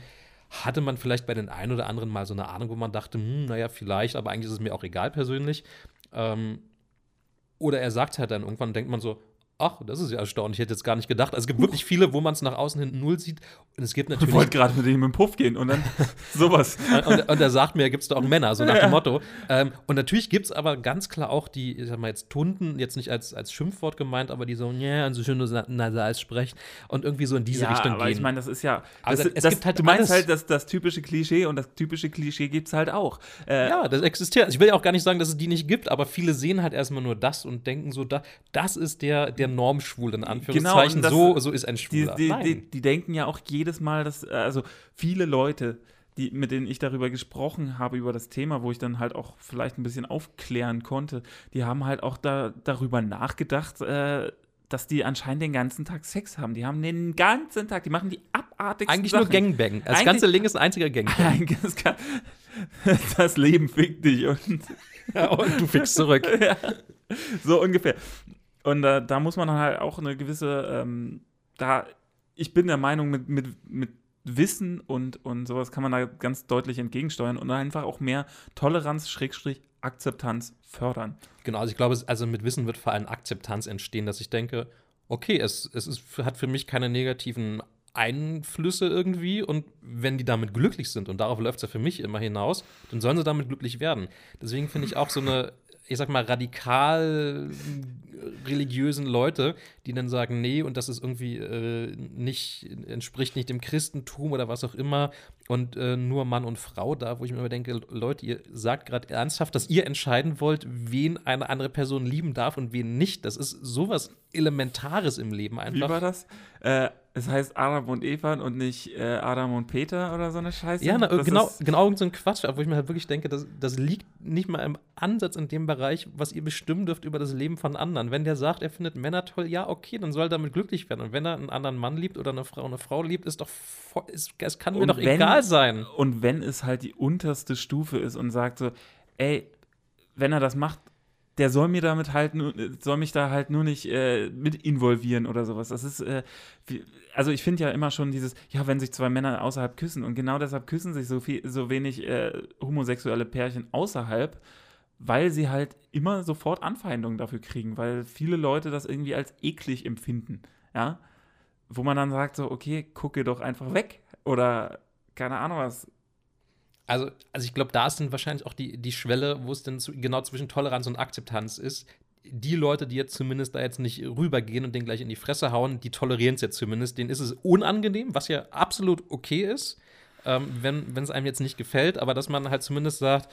hatte man vielleicht bei den einen oder anderen mal so eine Ahnung, wo man dachte, hm, naja, vielleicht, aber eigentlich ist es mir auch egal persönlich. Ähm, oder er sagt halt dann irgendwann, denkt man so, ach, das ist ja erstaunlich, ich hätte jetzt gar nicht gedacht. Also es gibt wirklich viele, wo man es nach außen hin null sieht. Und es gibt natürlich. Ich wollte gerade mit ihm im Puff gehen und dann <laughs> sowas. und, und, er sagt mir, gibt es da auch Männer, so nach ja. dem Motto. Ähm, und natürlich gibt es aber ganz klar auch die, ich sag mal jetzt Tunden, jetzt nicht als, als Schimpfwort gemeint, aber die so, ja, und so schön nasal sprechen und irgendwie so in diese ja, Richtung aber gehen. Ich meine, das ist ja. Das, es das, gibt halt du meinst halt das, das typische Klischee und das typische Klischee gibt es halt auch. Äh, ja, das existiert. Ich will ja auch gar nicht sagen, dass es die nicht gibt, aber viele sehen halt erstmal nur das und denken so, da, das ist der, der Normschwul in Anführungszeichen. Genau, das, so, so ist ein Schwuler. Die, die, die, die, denken ja auch jedes Mal, dass, also viele Leute, die, mit denen ich darüber gesprochen habe, über das Thema, wo ich dann halt auch vielleicht ein bisschen aufklären konnte, die haben halt auch da, darüber nachgedacht, äh, dass die anscheinend den ganzen Tag Sex haben. Die haben den ganzen Tag, die machen die abartigsten Eigentlich Sachen. nur Gangbang. Das Eigentlich, ganze Link ist ein einziger <laughs> Gangbang. <laughs> das Leben fickt dich und, <laughs> ja, und du fickst zurück. ja, so ungefähr. Und äh, da muss man halt auch eine gewisse, ähm, da, ich bin der Meinung, mit, mit, mit Wissen und, und sowas kann man da ganz deutlich entgegensteuern und einfach auch mehr Toleranz, Schrägstrich, Akzeptanz fördern. Genau, also ich glaube, also mit Wissen wird vor allem Akzeptanz entstehen, dass ich denke, okay, es, es ist, hat für mich keine negativen Einflüsse irgendwie und wenn die damit glücklich sind, und darauf läuft es ja für mich immer hinaus, dann sollen sie damit glücklich werden. Deswegen finde ich auch so eine ich sag mal, radikal religiösen Leute, die dann sagen, nee, und das ist irgendwie äh, nicht, entspricht nicht dem Christentum oder was auch immer und äh, nur Mann und Frau da, wo ich mir immer denke, Leute, ihr sagt gerade ernsthaft, dass ihr entscheiden wollt, wen eine andere Person lieben darf und wen nicht. Das ist sowas Elementares im Leben einfach. Wie war das? Äh, es heißt Adam und Eva und nicht äh, Adam und Peter oder so eine Scheiße. Ja, na, genau, genau so ein Quatsch, wo ich mir halt wirklich denke, das, das liegt nicht mal im Ansatz in dem Bereich, was ihr bestimmen dürft über das Leben von anderen. Wenn der sagt, er findet Männer toll, ja, okay, dann soll er damit glücklich werden. Und wenn er einen anderen Mann liebt oder eine Frau eine Frau liebt, ist doch voll, ist, es kann mir Und doch wenn- egal sein. Und wenn es halt die unterste Stufe ist und sagt so, ey, wenn er das macht, der soll mir damit halt soll mich da halt nur nicht äh, mit involvieren oder sowas. Das ist, äh, wie, also ich finde ja immer schon dieses, ja, wenn sich zwei Männer außerhalb küssen und genau deshalb küssen sich so viel, so wenig äh, homosexuelle Pärchen außerhalb, weil sie halt immer sofort Anfeindungen dafür kriegen, weil viele Leute das irgendwie als eklig empfinden, ja, wo man dann sagt so, okay, gucke doch einfach weg oder keine Ahnung was, Also, also ich glaube, da ist dann wahrscheinlich auch die, die Schwelle, wo es dann zu, genau zwischen Toleranz und Akzeptanz ist. Die Leute, die jetzt zumindest da jetzt nicht rübergehen und den gleich in die Fresse hauen, die tolerieren es jetzt zumindest. Denen ist es unangenehm, was ja absolut okay ist, ähm, wenn es einem jetzt nicht gefällt, aber dass man halt zumindest sagt,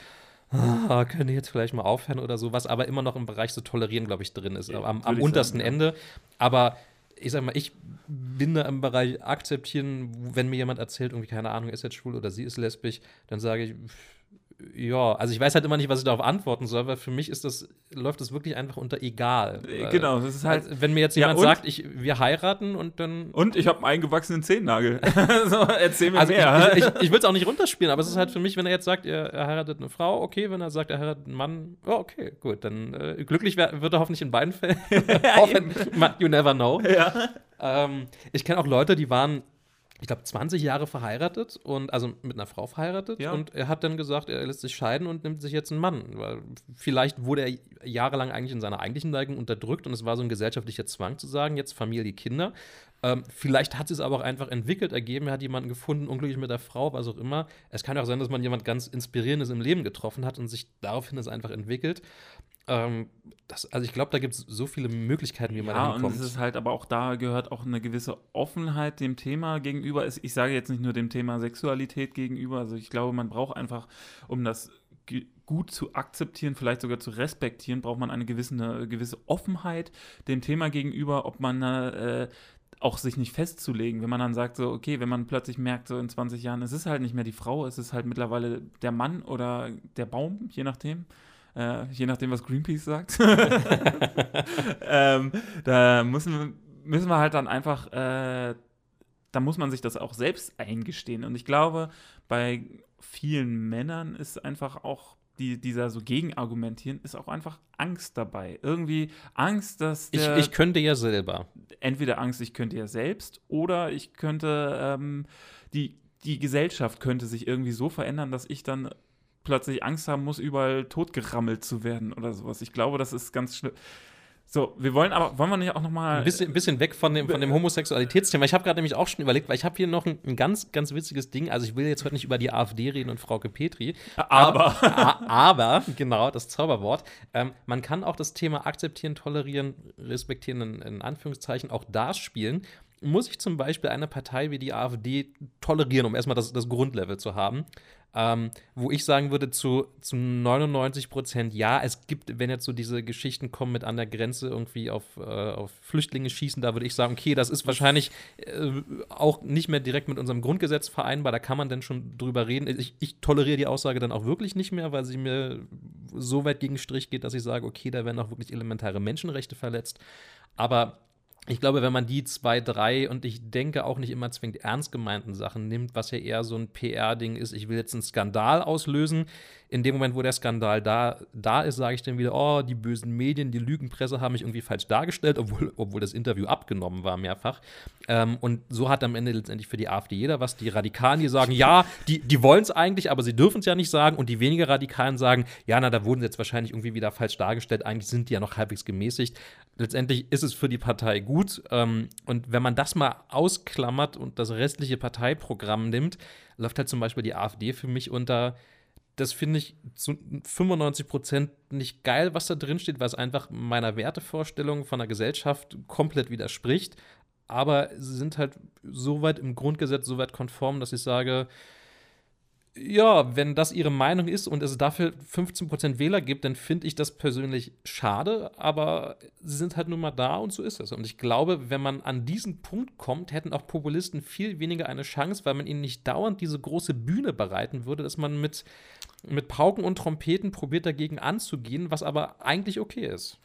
ah, könnt ihr jetzt vielleicht mal aufhören oder so, was aber immer noch im Bereich so tolerieren, glaube ich, drin ist, Ja, am, am untersten sagen, ja. Ende. Aber ich sag mal, ich bin da im Bereich akzeptieren, wenn mir jemand erzählt, irgendwie, keine Ahnung, ist jetzt schwul oder sie ist lesbisch, dann sage ich, pff, ja, also ich weiß halt immer nicht, was ich darauf antworten soll, weil für mich ist das, läuft das wirklich einfach unter egal. Äh, Weil- genau, das ist halt- also, wenn mir jetzt Ja, jemand und? sagt, ich, wir heiraten und dann. Und ich habe einen eingewachsenen Zehennagel. <laughs> <laughs> so, erzähl mir Also ich, mehr. ich, ich, ich will es auch nicht runterspielen, aber es ist halt für mich, wenn er jetzt sagt, er, er heiratet eine Frau, okay, wenn er sagt, er heiratet einen Mann, ja, okay, gut, dann äh, glücklich wär, wird er hoffentlich in beiden Fällen. <laughs> Hoffen- you never know. ja. Ähm, ich kenne auch Leute, die waren, ich glaube, 20 Jahre verheiratet und also mit einer Frau verheiratet Ja. und er hat dann gesagt, er lässt sich scheiden und nimmt sich jetzt einen Mann, weil vielleicht wurde er jahrelang eigentlich in seiner eigentlichen Neigung unterdrückt und es war so ein gesellschaftlicher Zwang zu sagen, jetzt Familie, Kinder. Ähm, vielleicht hat es aber auch einfach entwickelt, ergeben, er hat jemanden gefunden, unglücklich mit der Frau, was auch immer. Es kann auch sein, dass man jemand ganz Inspirierendes im Leben getroffen hat und sich daraufhin es einfach entwickelt. Ähm, das, also ich glaube, da gibt es so viele Möglichkeiten, wie man Ja, da und hinkommt. es ist halt aber auch da gehört auch eine gewisse Offenheit dem Thema gegenüber. Ich sage jetzt nicht nur dem Thema Sexualität gegenüber. Also ich glaube, man braucht einfach, um das gut zu akzeptieren, vielleicht sogar zu respektieren, braucht man eine gewisse, eine gewisse Offenheit dem Thema gegenüber, ob man äh, auch sich nicht festzulegen, wenn man dann sagt, so, okay, wenn man plötzlich merkt, so in 20 Jahren, es ist halt nicht mehr die Frau, es ist halt mittlerweile der Mann oder der Baum, je nachdem. Äh, je nachdem, was Greenpeace sagt. <laughs> ähm, da müssen, müssen wir halt dann einfach, äh, da muss man sich das auch selbst eingestehen. Und ich glaube, bei vielen Männern ist einfach auch die, dieser so Gegenargumentieren, ist auch einfach Angst dabei. Irgendwie Angst, dass ich, ich könnte ja selber. entweder Angst, ich könnte ja selbst oder ich könnte, ähm, die, die Gesellschaft könnte sich irgendwie so verändern, dass ich dann plötzlich Angst haben muss, überall totgerammelt zu werden oder sowas. Ich glaube, das ist ganz schlimm. So, wir wollen aber, wollen wir nicht auch noch mal Ein bisschen, ein bisschen weg von dem, von dem Homosexualitätsthema. Ich habe gerade nämlich auch schon überlegt, weil ich habe hier noch ein, ein ganz, ganz witziges Ding. Also ich will jetzt heute nicht über die AfD reden und Frauke Petri. Aber. A- aber, genau, das Zauberwort. Ähm, man kann auch das Thema akzeptieren, tolerieren, respektieren, in, in Anführungszeichen, auch da spielen. Muss ich zum Beispiel eine Partei wie die AfD tolerieren, um erstmal das, das Grundlevel zu haben? Ähm, wo ich sagen würde, zu, zu 99 Prozent ja. Es gibt, wenn jetzt so diese Geschichten kommen mit an der Grenze irgendwie auf, äh, auf Flüchtlinge schießen, da würde ich sagen, okay, das ist wahrscheinlich äh, auch nicht mehr direkt mit unserem Grundgesetz vereinbar. Da kann man dann schon drüber reden. Ich, ich toleriere die Aussage dann auch wirklich nicht mehr, weil sie mir so weit gegen Strich geht, dass ich sage, okay, da werden auch wirklich elementare Menschenrechte verletzt. Aber ich glaube, wenn man die zwei, drei und ich denke auch nicht immer zwingend ernst gemeinten Sachen nimmt, was ja eher so ein PR-Ding ist, ich will jetzt einen Skandal auslösen. In dem Moment, wo der Skandal da, da ist, sage ich dann wieder, oh, die bösen Medien, die Lügenpresse haben mich irgendwie falsch dargestellt, obwohl, obwohl das Interview abgenommen war mehrfach. Ähm, und so hat am Ende letztendlich für die AfD jeder was. Die Radikalen, die sagen, ja, die, die wollen es eigentlich, aber sie dürfen es ja nicht sagen. Und die weniger Radikalen sagen, ja, na, da wurden sie jetzt wahrscheinlich irgendwie wieder falsch dargestellt. Eigentlich sind die ja noch halbwegs gemäßigt. Letztendlich ist es für die Partei gut. Ähm, und wenn man das mal ausklammert und das restliche Parteiprogramm nimmt, läuft halt zum Beispiel die AfD für mich unter das finde ich zu 95 Prozent nicht geil, was da drin steht, weil es einfach meiner Wertevorstellung von der Gesellschaft komplett widerspricht. Aber sie sind halt so weit im Grundgesetz, so weit konform, dass ich sage, Ja, wenn das ihre Meinung ist und es dafür 15% Wähler gibt, dann finde ich das persönlich schade, aber sie sind halt nun mal da und so ist es. Und ich glaube, wenn man an diesen Punkt kommt, hätten auch Populisten viel weniger eine Chance, weil man ihnen nicht dauernd diese große Bühne bereiten würde, dass man mit, mit Pauken und Trompeten probiert dagegen anzugehen, was aber eigentlich okay ist.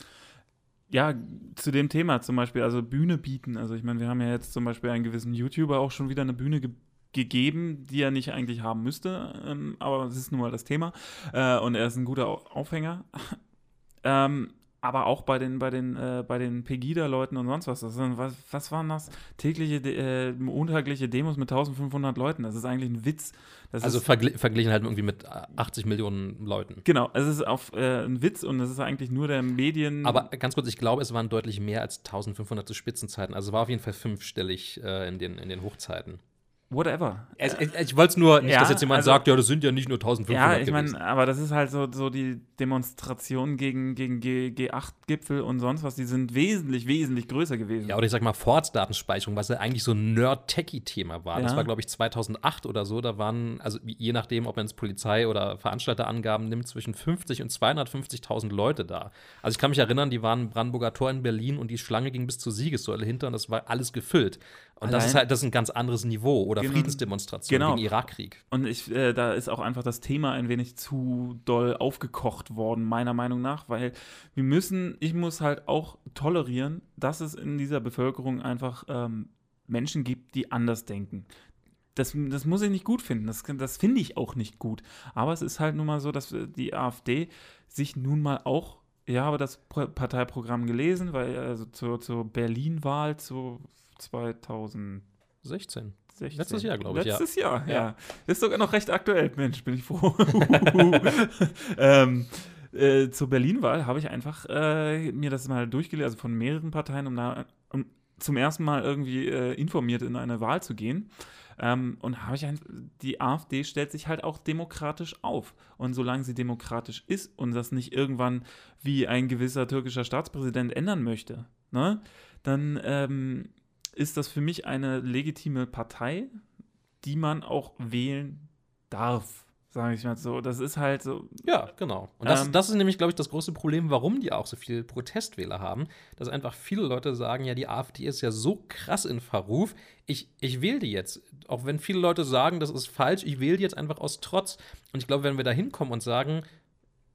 Ja, zu dem Thema zum Beispiel, also Bühne bieten. Also ich meine, wir haben ja jetzt zum Beispiel einen gewissen YouTuber auch schon wieder eine Bühne ge gegeben, die er nicht eigentlich haben müsste, ähm, aber es ist nun mal das Thema äh, und er ist ein guter Aufhänger. <laughs> ähm, aber auch bei den, bei den, äh, bei den Pegida-Leuten und sonst was. Das sind, was, was waren das? Tägliche, äh, monatliche Demos mit 1500 Leuten. Das ist eigentlich ein Witz. Das also ist, vergl verglichen halt irgendwie mit 80 Millionen Leuten. Genau, es ist auf äh, ein Witz und es ist eigentlich nur der Medien. Aber ganz kurz, ich glaube, es waren deutlich mehr als 1500 zu Spitzenzeiten. Also es war auf jeden Fall fünfstellig äh, in, den, in den Hochzeiten. Whatever. Es, ich, ich wollte es nur, nicht, Ja, dass jetzt jemand also- sagt, ja, das sind ja nicht nur 1500 Ja, ich meine, aber das ist halt so, so die Demonstration gegen, gegen G, G8-Gipfel und sonst was, die sind wesentlich, wesentlich größer gewesen. Ja, oder ich sag mal Vorratsdatenspeicherung, was ja eigentlich so ein Nerd-Techie-Thema war. Das Ja. war, glaube ich, 2008 oder so. Da waren, also je nachdem, ob man es Polizei- oder Veranstalterangaben nimmt, zwischen 50 und 250.000 Leute da. Also ich kann mich erinnern, die waren im Brandenburger Tor in Berlin und die Schlange ging bis zur Siegessäule hinter und das war alles gefüllt. Und das Allein- ist halt, das ist ein ganz anderes Niveau. Oder Genau. Friedensdemonstrationen Genau. gegen Irakkrieg. Und ich, äh, da ist auch einfach das Thema ein wenig zu doll aufgekocht worden, meiner Meinung nach, weil wir müssen, ich muss halt auch tolerieren, dass es in dieser Bevölkerung einfach ähm, Menschen gibt, die anders denken. Das, das muss ich nicht gut finden, das, das finde ich auch nicht gut. Aber es ist halt nun mal so, dass äh, die AfD sich nun mal auch, ich habe das Pro- Parteiprogramm gelesen, weil also zur, zur Berlin-Wahl zu 2000 16. 16. Letztes Jahr, glaube ich, ja. Letztes Jahr, ja. Ja. Ist sogar noch recht aktuell, Mensch, bin ich froh. <laughs> <laughs> ähm, äh, zur Berlin-Wahl habe ich einfach äh, mir das mal durchgelesen, also von mehreren Parteien, um, da, um zum ersten Mal irgendwie äh, informiert in eine Wahl zu gehen. Ähm, und habe ich ein, die AfD stellt sich halt auch demokratisch auf. Und solange sie demokratisch ist und das nicht irgendwann wie ein gewisser türkischer Staatspräsident ändern möchte, ne, dann ähm, ist das für mich eine legitime Partei, die man auch wählen darf, sage ich mal so. Das ist halt so. Ja, genau. Und das, Ähm, das ist nämlich, glaube ich, das große Problem, warum die auch so viele Protestwähler haben, dass einfach viele Leute sagen, ja, die AfD ist ja so krass in Verruf, ich, ich wähle die jetzt. Auch wenn viele Leute sagen, das ist falsch, ich wähle die jetzt einfach aus Trotz. Und ich glaube, wenn wir da hinkommen und sagen,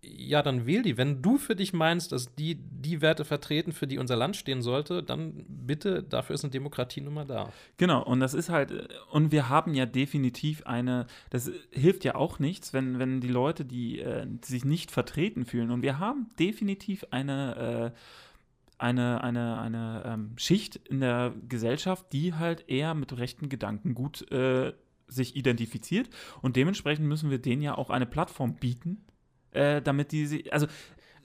ja, dann wähl die. Wenn du für dich meinst, dass die die Werte vertreten, für die unser Land stehen sollte, dann bitte, dafür ist eine Demokratie nun mal da. Genau, und das ist halt, und wir haben ja definitiv eine, das hilft ja auch nichts, wenn, wenn die Leute, die, äh, die sich nicht vertreten fühlen, und wir haben definitiv eine, äh, eine, eine, eine ähm, Schicht in der Gesellschaft, die halt eher mit rechten Gedanken gut äh, sich identifiziert. Und dementsprechend müssen wir denen ja auch eine Plattform bieten, äh, damit die sie, also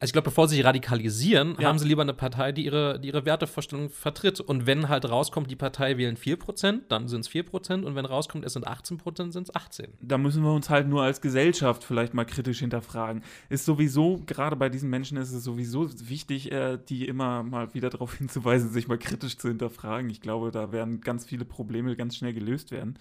Also ich glaube, bevor sie sich radikalisieren, Ja. haben sie lieber eine Partei, die ihre, die ihre Wertevorstellung vertritt. Und wenn halt rauskommt, die Partei wählen 4%, dann sind es 4%. Und wenn rauskommt, es sind 18%, sind es 18%. da müssen wir uns halt nur als Gesellschaft vielleicht mal kritisch hinterfragen. Ist sowieso, gerade bei diesen Menschen ist es sowieso wichtig, äh, die immer mal wieder darauf <laughs> hinzuweisen, sich mal kritisch zu hinterfragen. Ich glaube, da werden ganz viele Probleme ganz schnell gelöst werden,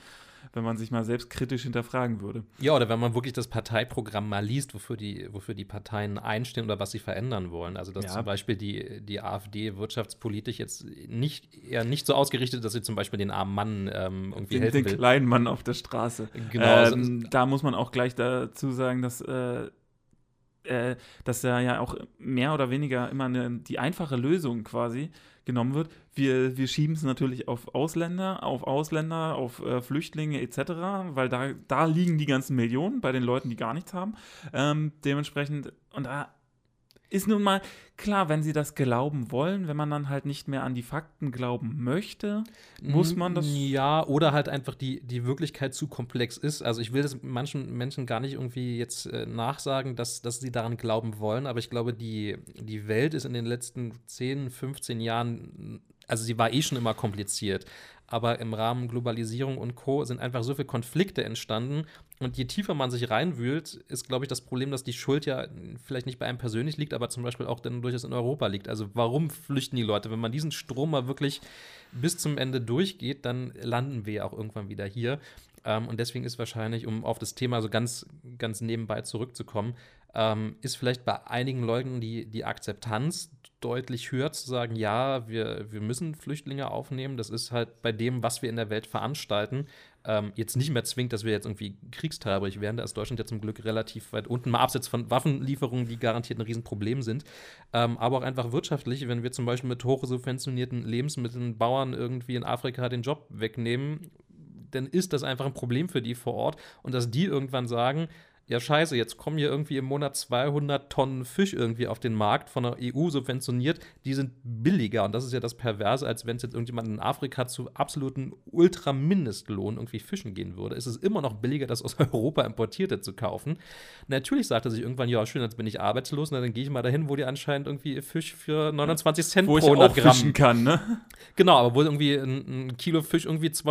wenn man sich mal selbst kritisch hinterfragen würde. Ja, oder wenn man wirklich das Parteiprogramm mal liest, wofür die, wofür die Parteien einstehen oder was sie verändern wollen. Also, dass Ja. zum Beispiel die, die AfD wirtschaftspolitisch jetzt nicht, eher nicht so ausgerichtet ist, dass sie zum Beispiel den armen Mann ähm, irgendwie Den, helfen den will. kleinen Mann auf der Straße. Genau, Ähm, da muss man auch gleich dazu sagen, dass, äh, äh, dass da ja auch mehr oder weniger immer eine, die einfache Lösung quasi genommen wird. Wir, wir schieben es natürlich auf Ausländer, auf Ausländer, auf äh, Flüchtlinge etc., weil da, da liegen die ganzen Millionen bei den Leuten, die gar nichts haben. Ähm, dementsprechend, und da ist nun mal klar, wenn sie das glauben wollen, wenn man dann halt nicht mehr an die Fakten glauben möchte, muss man das. Ja, oder halt einfach die, die Wirklichkeit zu komplex ist. Also ich will das manchen Menschen gar nicht irgendwie jetzt äh, nachsagen, dass, dass sie daran glauben wollen, aber ich glaube, die, die Welt ist in den letzten 10, 15 Jahren, also sie war eh schon immer kompliziert, aber im Rahmen Globalisierung und Co. sind einfach so viele Konflikte entstanden. Und je tiefer man sich reinwühlt, ist, glaube ich, das Problem, dass die Schuld ja vielleicht nicht bei einem persönlich liegt, aber zum Beispiel auch dann durchaus in Europa liegt. Also warum flüchten die Leute? Wenn man diesen Strom mal wirklich bis zum Ende durchgeht, dann landen wir ja auch irgendwann wieder hier. Ähm, und deswegen ist wahrscheinlich, um auf das Thema so ganz, ganz nebenbei zurückzukommen, ähm, ist vielleicht bei einigen Leuten die, die Akzeptanz deutlich höher zu sagen, ja, wir, wir müssen Flüchtlinge aufnehmen. Das ist halt bei dem, was wir in der Welt veranstalten, ähm, jetzt nicht mehr zwingt, dass wir jetzt irgendwie kriegstreiberig werden. Da ist Deutschland ja zum Glück relativ weit unten, mal abseits von Waffenlieferungen, die garantiert ein Riesenproblem sind. Ähm, aber auch einfach wirtschaftlich, wenn wir zum Beispiel mit hochsubventionierten Lebensmitteln Bauern irgendwie in Afrika den Job wegnehmen, dann ist das einfach ein Problem für die vor Ort. Und dass die irgendwann sagen, ja scheiße, jetzt kommen hier irgendwie im Monat 200 Tonnen Fisch irgendwie auf den Markt von der EU subventioniert, die sind billiger und das ist ja das Perverse, als wenn es jetzt irgendjemand in Afrika zu absoluten Ultramindestlohn irgendwie fischen gehen würde. Es ist immer noch billiger, das aus <laughs> Europa importierte zu kaufen. Natürlich sagt er sich irgendwann, ja schön, jetzt bin ich arbeitslos, na, dann gehe ich mal dahin, wo die anscheinend irgendwie Fisch für 29 Cent wo pro ich auch Gramm fischen kann, ne? Genau, aber wo irgendwie ein, ein Kilo Fisch irgendwie 2,90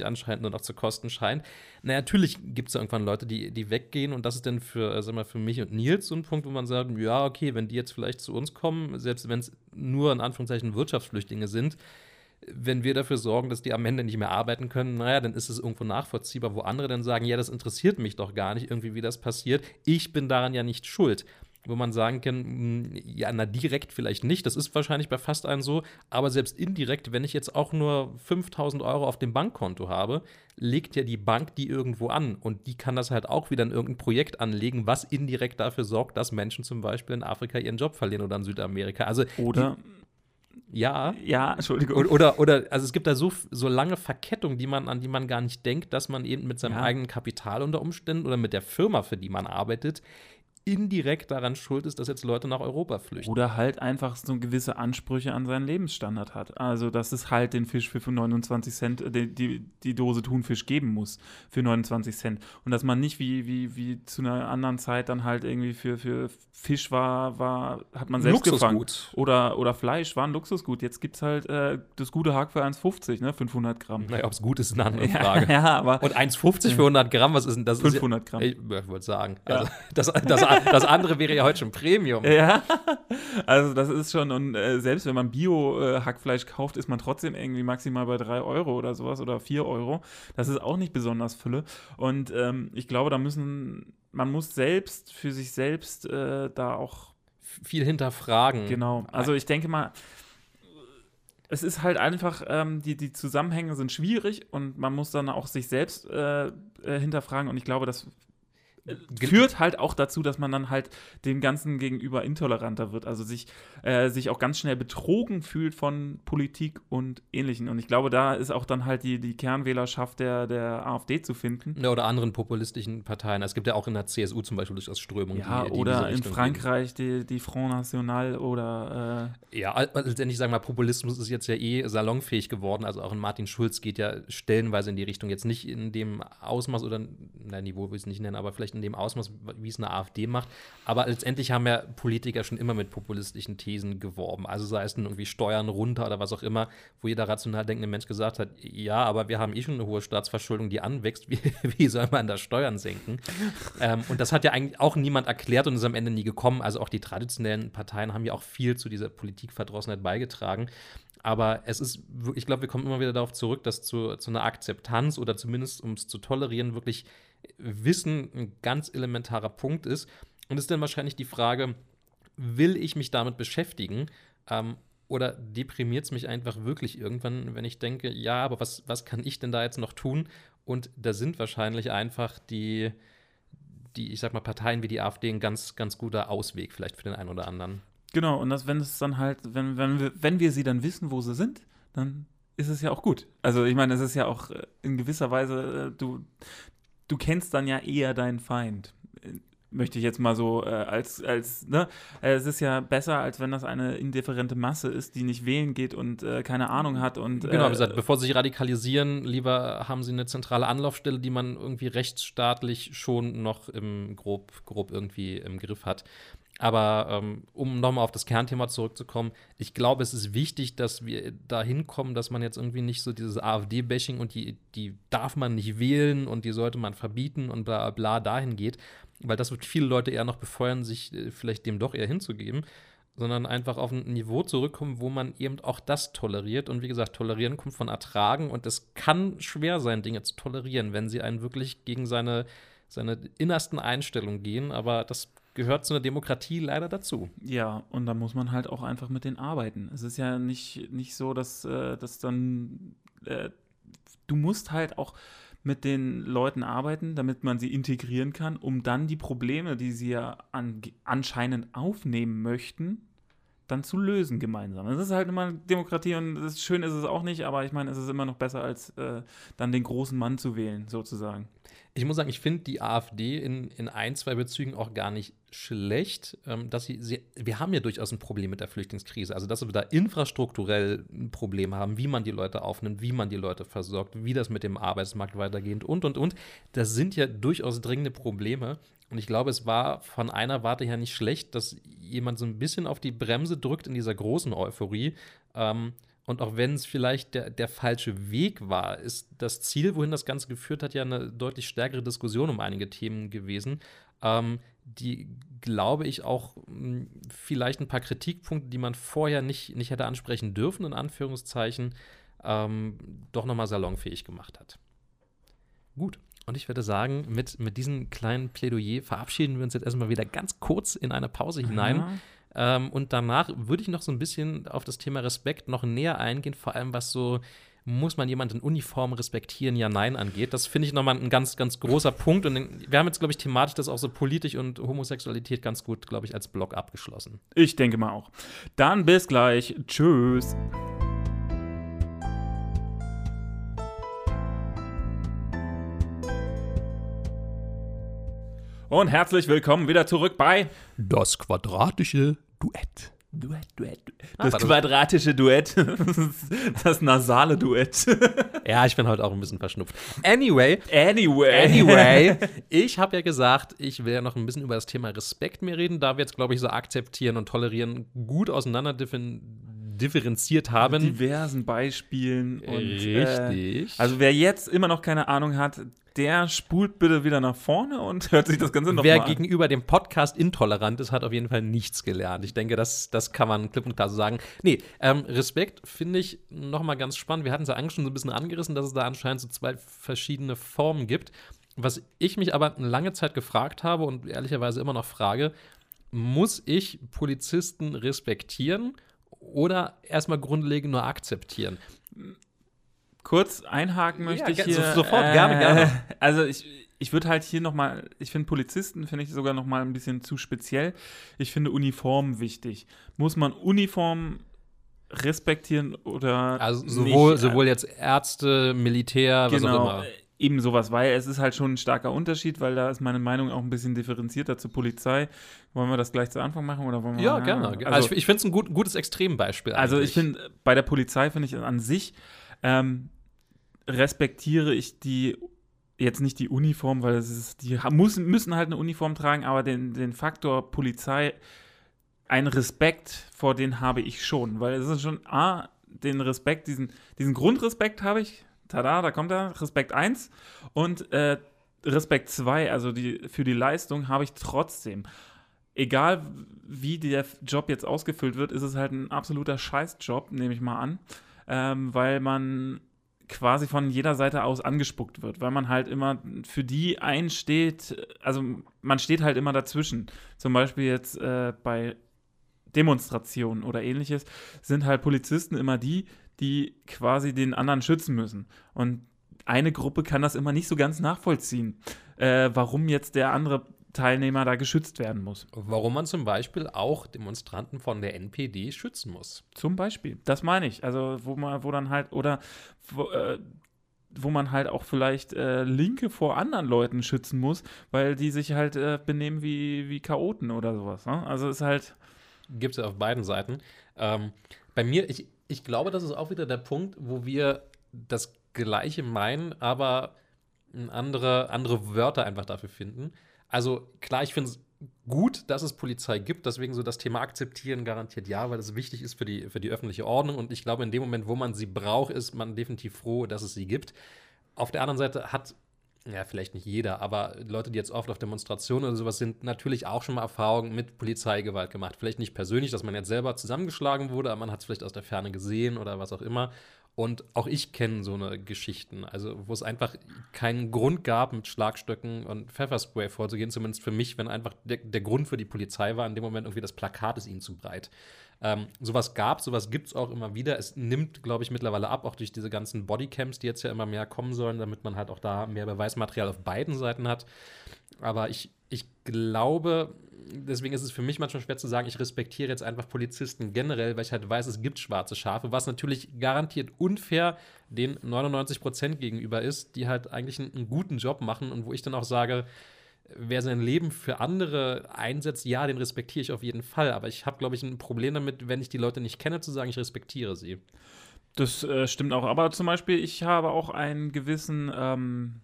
Euro anscheinend nur noch zu kosten scheint. Na, natürlich gibt es irgendwann Leute, die, die weggehen und das ist dann für, äh, sag mal, für mich und Nils so ein Punkt, wo man sagt, ja, okay, wenn die jetzt vielleicht zu uns kommen, selbst wenn es nur in Anführungszeichen Wirtschaftsflüchtlinge sind, wenn wir dafür sorgen, dass die am Ende nicht mehr arbeiten können, naja, dann ist es irgendwo nachvollziehbar, wo andere dann sagen, ja, das interessiert mich doch gar nicht irgendwie, wie das passiert. Ich bin daran ja nicht schuld wo man sagen kann, mh, ja, na direkt vielleicht nicht, das ist wahrscheinlich bei fast allen so, aber selbst indirekt, wenn ich jetzt auch nur 5000 Euro auf dem Bankkonto habe, legt ja die Bank die irgendwo an und die kann das halt auch wieder in irgendein Projekt anlegen, was indirekt dafür sorgt, dass Menschen zum Beispiel in Afrika ihren Job verlieren oder in Südamerika. Also Oder? Ja. Ja, Entschuldigung. Oder, oder, oder, also es gibt da so, so lange Verkettungen, die man, an die man gar nicht denkt, dass man eben mit seinem Ja. eigenen Kapital unter Umständen oder mit der Firma, für die man arbeitet, indirekt daran schuld ist, dass jetzt Leute nach Europa flüchten. Oder halt einfach so gewisse Ansprüche an seinen Lebensstandard hat. Also, dass es halt den Fisch für 29 Cent, äh, die, die, die Dose Thunfisch geben muss für 29 Cent. Und dass man nicht wie, wie, wie zu einer anderen Zeit dann halt irgendwie für, für Fisch war, war, hat man selbst gefangen. Luxusgut. Oder, oder Fleisch war ein Luxusgut. Jetzt gibt es halt äh, das gute Hack für 1,50, ne? 500 Gramm. Naja, ob es gut ist, ist eine andere <laughs> Ja, Frage. ja, aber Und 1,50 für 100 Gramm, was ist denn das? 500 Gramm. Ich, ich wollte sagen. Ja. Also, <laughs> das, das, <laughs> das andere wäre ja heute schon Premium. Ja, also das ist schon, und äh, selbst wenn man Bio-Hackfleisch kauft, ist man trotzdem irgendwie maximal bei 3 Euro oder sowas oder 4 Euro. Das ist auch nicht besonders Fülle. Und ähm, ich glaube, da müssen, man muss selbst für sich selbst äh, da auch, Viel hinterfragen. genau, also ich denke mal, es ist halt einfach, ähm, die, die Zusammenhänge sind schwierig und man muss dann auch sich selbst äh, äh, hinterfragen und ich glaube, das führt halt auch dazu, dass man dann halt dem Ganzen gegenüber intoleranter wird, also sich, äh, sich auch ganz schnell betrogen fühlt von Politik und Ähnlichen. Und ich glaube, da ist auch dann halt die, die Kernwählerschaft der, der AfD zu finden. Ja, oder anderen populistischen Parteien. Es gibt ja auch in der CSU zum Beispiel durchaus Strömungen, Ja, die, die oder in Richtung Frankreich die, die Front National oder äh. Ja, letztendlich sagen wir mal, Populismus ist jetzt ja eh salonfähig geworden. Also auch ein Martin Schulz geht ja stellenweise in die Richtung. Jetzt nicht in dem Ausmaß oder, nein, Niveau will ich es nicht nennen, aber vielleicht in dem Ausmaß, wie es eine AfD macht. Aber letztendlich haben ja Politiker schon immer mit populistischen Thesen geworben. Also sei es nun irgendwie Steuern runter oder was auch immer, wo jeder rational denkende Mensch gesagt hat, ja, aber wir haben eh schon eine hohe Staatsverschuldung, die anwächst. <laughs> Wie, wie soll man da Steuern senken? ähm, und das hat ja eigentlich auch niemand erklärt und ist am Ende nie gekommen. Also auch die traditionellen Parteien haben ja auch viel zu dieser Politikverdrossenheit beigetragen. Aber es ist, ich glaube, wir kommen immer wieder darauf zurück, dass zu, zu einer Akzeptanz oder zumindest um es zu tolerieren, wirklich Wissen ein ganz elementarer Punkt ist. Und ist dann wahrscheinlich die Frage, will ich mich damit beschäftigen? Ähm, oder deprimiert es mich einfach wirklich irgendwann, wenn ich denke, ja, aber was, was kann ich denn da jetzt noch tun? Und da sind wahrscheinlich einfach die, die, ich sag mal, Parteien wie die AfD ein ganz, ganz guter Ausweg, vielleicht für den einen oder anderen. genau, und das, wenn es dann halt, wenn, wenn, wir, wenn wir sie dann wissen, wo sie sind, dann ist es ja auch gut. Also ich meine, es ist ja auch äh, in gewisser Weise, äh, du, du kennst dann ja eher deinen Feind. Äh, Möchte ich jetzt mal so äh, als, als, ne? Äh, Es ist ja besser, als wenn das eine indifferente Masse ist, die nicht wählen geht und äh, keine Ahnung hat und Genau, wie äh, gesagt, bevor sie sich radikalisieren, lieber haben sie eine zentrale Anlaufstelle, die man irgendwie rechtsstaatlich schon noch im grob, grob irgendwie im Griff hat. Aber ähm, um nochmal auf das Kernthema zurückzukommen, ich glaube, es ist wichtig, dass wir da hinkommen, dass man jetzt irgendwie nicht so dieses AfD-Bashing und die, die darf man nicht wählen und die sollte man verbieten und bla bla dahin geht, weil das wird viele Leute eher noch befeuern, sich äh, vielleicht dem doch eher hinzugeben. sondern einfach auf ein Niveau zurückkommen, wo man eben auch das toleriert. Und wie gesagt, tolerieren kommt von ertragen und es kann schwer sein, Dinge zu tolerieren, wenn sie einen wirklich gegen seine, seine innersten Einstellungen gehen. Aber das gehört zu einer Demokratie leider dazu. Ja, und da muss man halt auch einfach mit denen arbeiten. Es ist ja nicht, nicht so, dass, äh, dass dann äh, du musst halt auch mit den Leuten arbeiten, damit man sie integrieren kann, um dann die Probleme, die sie ja an, anscheinend aufnehmen möchten, dann zu lösen gemeinsam. Es ist halt immer Demokratie und das schön ist es auch nicht, aber ich meine, es ist immer noch besser, als äh, dann den großen Mann zu wählen, sozusagen. Ich muss sagen, ich finde die AfD in, in ein, zwei Bezügen auch gar nicht schlecht. Ähm, dass sie, sie, wir haben ja durchaus ein Problem mit der Flüchtlingskrise. Also, dass wir da infrastrukturell ein Problem haben, wie man die Leute aufnimmt, wie man die Leute versorgt, wie das mit dem Arbeitsmarkt weitergeht und, und, und. Das sind ja durchaus dringende Probleme. Und ich glaube, es war von einer Warte her nicht schlecht, dass jemand so ein bisschen auf die Bremse drückt in dieser großen Euphorie. Ähm, und auch wenn es vielleicht der, der falsche Weg war, ist das Ziel, wohin das Ganze geführt hat, ja eine deutlich stärkere Diskussion um einige Themen gewesen, ähm, die, glaube ich, auch hm, vielleicht ein paar Kritikpunkte, die man vorher nicht, nicht hätte ansprechen dürfen, in Anführungszeichen, ähm, doch nochmal salonfähig gemacht hat. Gut. Und ich würde sagen, mit, mit diesem kleinen Plädoyer verabschieden wir uns jetzt erstmal wieder ganz kurz in eine Pause hinein. Ja. Ähm, und danach würde ich noch so ein bisschen auf das Thema Respekt noch näher eingehen, vor allem was so muss man jemanden in Uniform respektieren, ja, nein angeht. Das finde ich nochmal ein ganz, ganz großer Punkt. Und wir haben jetzt, glaube ich, thematisch das auch so politisch und Homosexualität ganz gut, glaube ich, als Block abgeschlossen. Ich denke mal auch. Dann bis gleich. Tschüss. Und herzlich willkommen wieder zurück bei Das quadratische Duett. Duett, Duett. Das ah, quadratische Duett. <laughs> das nasale Duett. ja, ich bin heute auch ein bisschen verschnupft. Anyway. Anyway. Anyway. <laughs> Ich habe ja gesagt, ich will ja noch ein bisschen über das Thema Respekt mehr reden, da wir jetzt, glaube ich, so akzeptieren und tolerieren gut auseinander differenziert haben. Mit diversen Beispielen. Und, Richtig. Äh, also wer jetzt immer noch keine Ahnung hat, der spult bitte wieder nach vorne und hört sich das Ganze noch Wer mal an. gegenüber dem Podcast intolerant ist, hat auf jeden Fall nichts gelernt. Ich denke, das, das kann man klipp und klar so sagen. Nee, ähm, Respekt finde ich noch mal ganz spannend. Wir hatten es ja eigentlich schon so ein bisschen angerissen, dass es da anscheinend so zwei verschiedene Formen gibt. Was ich mich aber lange Zeit gefragt habe und ehrlicherweise immer noch frage, muss ich Polizisten respektieren oder erstmal grundlegend nur akzeptieren? Kurz einhaken möchte ja, ich hier. Sofort, äh, gerne, gerne. <laughs> Also ich, ich würde halt hier nochmal, ich finde Polizisten, finde ich sogar nochmal ein bisschen zu speziell. Ich finde Uniformen wichtig. Muss man Uniformen respektieren oder Also sowohl, nicht? sowohl jetzt Ärzte, Militär, genau, was auch immer. Eben sowas, weil es ist halt schon ein starker Unterschied, weil da ist meine Meinung auch ein bisschen differenzierter zur Polizei. Wollen wir das gleich zu Anfang machen oder wollen wir Ja, gerne. Also, also ich, ich finde es ein gut, gutes Extrembeispiel. Also eigentlich. ich finde, bei der Polizei finde ich an sich ähm, respektiere ich die jetzt nicht die Uniform, weil es ist, die muss, müssen halt eine Uniform tragen, aber den, den Faktor Polizei, einen Respekt vor den habe ich schon, weil es ist schon, A, den Respekt, diesen, diesen Grundrespekt habe ich, tada, da kommt er, Respekt 1 und äh, Respekt 2, also die, für die Leistung habe ich trotzdem. Egal wie der Job jetzt ausgefüllt wird, ist es halt ein absoluter Scheißjob, nehme ich mal an, ähm, weil man quasi von jeder Seite aus angespuckt wird, weil man halt immer für die einsteht, also man steht halt immer dazwischen. Zum Beispiel jetzt äh, bei Demonstrationen oder ähnliches sind halt Polizisten immer die, die quasi den anderen schützen müssen. Und eine Gruppe kann das immer nicht so ganz nachvollziehen, äh, warum jetzt der andere Teilnehmer da geschützt werden muss. Warum man zum Beispiel auch Demonstranten von der NPD schützen muss. Zum Beispiel, das meine ich. Also wo man, wo dann halt, oder wo, äh, wo man halt auch vielleicht äh, Linke vor anderen Leuten schützen muss, weil die sich halt äh, benehmen wie, wie Chaoten oder sowas. Ne? Also ist halt. Gibt es ja auf beiden Seiten. Ähm, bei mir, ich, ich glaube, das ist auch wieder der Punkt, wo wir das Gleiche meinen, aber andere, andere Wörter einfach dafür finden. Also klar, ich finde es gut, dass es Polizei gibt, deswegen so das Thema akzeptieren garantiert ja, weil das wichtig ist für die, für die öffentliche Ordnung und ich glaube, in dem Moment, wo man sie braucht, ist man definitiv froh, dass es sie gibt. Auf der anderen Seite hat ja, vielleicht nicht jeder, aber Leute, die jetzt oft auf Demonstrationen oder sowas sind, natürlich auch schon mal Erfahrungen mit Polizeigewalt gemacht. Vielleicht nicht persönlich, dass man jetzt selber zusammengeschlagen wurde, aber man hat es vielleicht aus der Ferne gesehen oder was auch immer. Und auch ich kenne so eine Geschichten, also wo es einfach keinen Grund gab, mit Schlagstöcken und Pfefferspray vorzugehen, zumindest für mich, wenn einfach der, der Grund für die Polizei war, in dem Moment irgendwie das Plakat ist ihnen zu breit. Ähm, sowas gab, sowas gibt es auch immer wieder. Es nimmt, glaube ich, mittlerweile ab, auch durch diese ganzen Bodycams, die jetzt ja immer mehr kommen sollen, damit man halt auch da mehr Beweismaterial auf beiden Seiten hat. Aber ich, ich glaube, deswegen ist es für mich manchmal schwer zu sagen, ich respektiere jetzt einfach Polizisten generell, weil ich halt weiß, es gibt schwarze Schafe, was natürlich garantiert unfair den 99 Prozent gegenüber ist, die halt eigentlich einen, einen guten Job machen und wo ich dann auch sage, wer sein Leben für andere einsetzt, ja, den respektiere ich auf jeden Fall. Aber ich habe, glaube ich, ein Problem damit, wenn ich die Leute nicht kenne, zu sagen, ich respektiere sie. Das äh, stimmt auch. Aber zum Beispiel, ich habe auch einen gewissen ähm,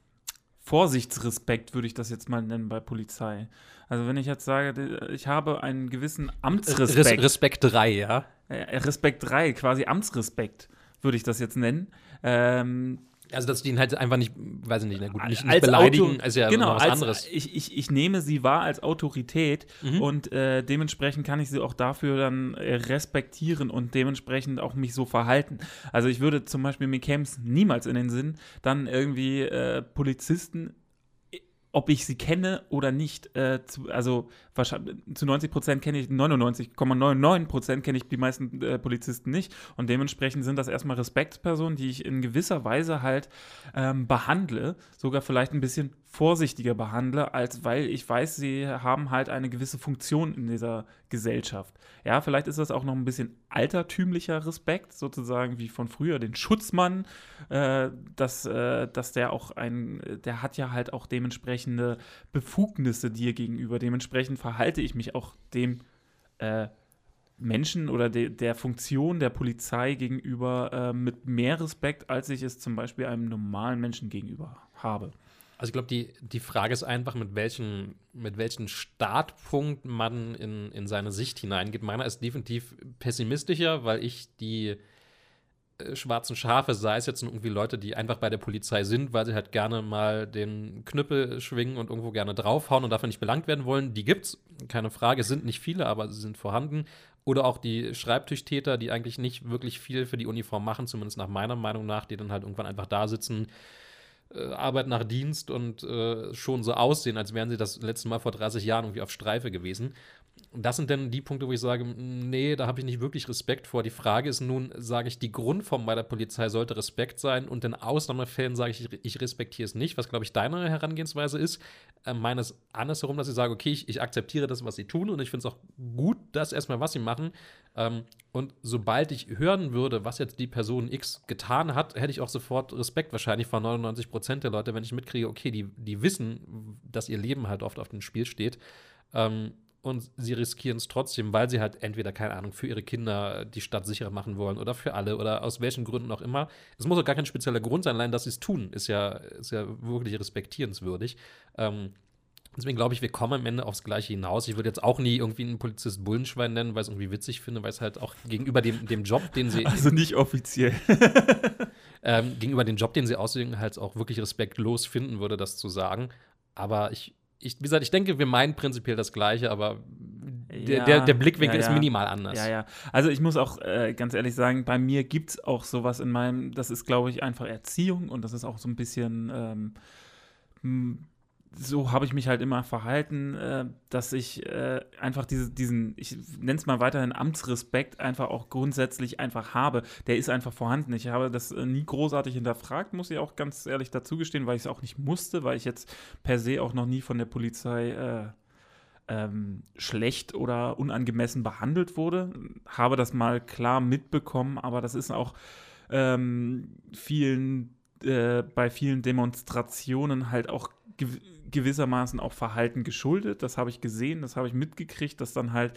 Vorsichtsrespekt, würde ich das jetzt mal nennen bei Polizei. Also wenn ich jetzt sage, ich habe einen gewissen Amtsrespekt. Res Respekt 3, ja? Äh, Respekt 3, quasi Amtsrespekt, würde ich das jetzt nennen. Ähm, also, dass die ihn halt einfach nicht, weiß ich nicht, na gut, nicht, nicht beleidigen, Auto, ist ja genau, was als, anderes. Ich, ich, ich nehme sie wahr als Autorität mhm. und äh, dementsprechend kann ich sie auch dafür dann äh, respektieren und dementsprechend auch mich so verhalten. Also, ich würde zum Beispiel, mir käme es niemals in den Sinn, dann irgendwie äh, Polizisten ob ich sie kenne oder nicht. Äh, zu, also zu 90 Prozent kenne ich, 99,99 Prozent kenne ich die meisten äh, Polizisten nicht. Und dementsprechend sind das erstmal Respektspersonen, die ich in gewisser Weise halt ähm, behandle, sogar vielleicht ein bisschen vorsichtiger behandle, als weil ich weiß, sie haben halt eine gewisse Funktion in dieser Gesellschaft. Ja, vielleicht ist das auch noch ein bisschen altertümlicher Respekt, sozusagen wie von früher, den Schutzmann, äh, dass, äh, dass der auch ein, der hat ja halt auch dementsprechende Befugnisse dir gegenüber. Dementsprechend verhalte ich mich auch dem äh, Menschen oder de, der Funktion der Polizei gegenüber äh, mit mehr Respekt, als ich es zum Beispiel einem normalen Menschen gegenüber habe. Also ich glaube, die, die Frage ist einfach, mit welchem, mit welchem Startpunkt man in, in seine Sicht hineingeht. Meiner ist definitiv pessimistischer, weil ich die äh, schwarzen Schafe, sei es jetzt irgendwie Leute, die einfach bei der Polizei sind, weil sie halt gerne mal den Knüppel schwingen und irgendwo gerne draufhauen und dafür nicht belangt werden wollen, die gibt's, keine Frage. Sind nicht viele, aber sie sind vorhanden. Oder auch die Schreibtischtäter, die eigentlich nicht wirklich viel für die Uniform machen, zumindest nach meiner Meinung nach, die dann halt irgendwann einfach da sitzen, äh, Arbeit nach Dienst und äh, schon so aussehen, als wären sie das letzte Mal vor 30 Jahren irgendwie auf Streife gewesen. Das sind dann die Punkte, wo ich sage, nee, da habe ich nicht wirklich Respekt vor. Die Frage ist nun, sage ich, die Grundform bei der Polizei sollte Respekt sein und in Ausnahmefällen sage ich, ich respektiere es nicht, was, glaube ich, deine Herangehensweise ist. Äh, meines andersherum, dass ich sage, okay, ich, ich akzeptiere das, was sie tun und ich finde es auch gut, das erstmal, was sie machen. Ähm, und sobald ich hören würde, was jetzt die Person X getan hat, hätte ich auch sofort Respekt wahrscheinlich vor 99 Prozent der Leute, wenn ich mitkriege, okay, die, die wissen, dass ihr Leben halt oft auf dem Spiel steht. Ähm, und sie riskieren es trotzdem, weil sie halt entweder, keine Ahnung, für ihre Kinder die Stadt sicherer machen wollen oder für alle oder aus welchen Gründen auch immer. Es muss auch gar kein spezieller Grund sein, allein dass sie es tun, ist ja, ist ja wirklich respektierenswürdig. Ähm, Deswegen glaube ich, wir kommen am Ende aufs Gleiche hinaus. Ich würde jetzt auch nie irgendwie einen Polizist Bullenschwein nennen, weil ich es irgendwie witzig finde, weil es halt auch gegenüber dem, dem Job, den sie. <laughs> Also nicht offiziell. <laughs> ähm, gegenüber dem Job, den sie ausüben, halt auch wirklich respektlos finden würde, das zu sagen. Aber ich, ich, wie gesagt, ich denke, wir meinen prinzipiell das Gleiche, aber der, ja, der, der, Blickwinkel ja, ja. ist minimal anders. Ja, ja. Also ich muss auch äh, ganz ehrlich sagen, bei mir gibt es auch sowas in meinem, das ist, glaube ich, einfach Erziehung und das ist auch so ein bisschen ähm, so habe ich mich halt immer verhalten, äh, dass ich äh, einfach diese, diesen, ich nenne es mal weiterhin Amtsrespekt einfach auch grundsätzlich einfach habe. Der ist einfach vorhanden. Ich habe das äh, nie großartig hinterfragt, muss ich auch ganz ehrlich dazugestehen, weil ich es auch nicht musste, weil ich jetzt per se auch noch nie von der Polizei äh, ähm, schlecht oder unangemessen behandelt wurde. Habe das mal klar mitbekommen, aber das ist auch ähm, vielen äh, bei vielen Demonstrationen halt auch gewissermaßen auch Verhalten geschuldet. Das habe ich gesehen, das habe ich mitgekriegt, dass dann halt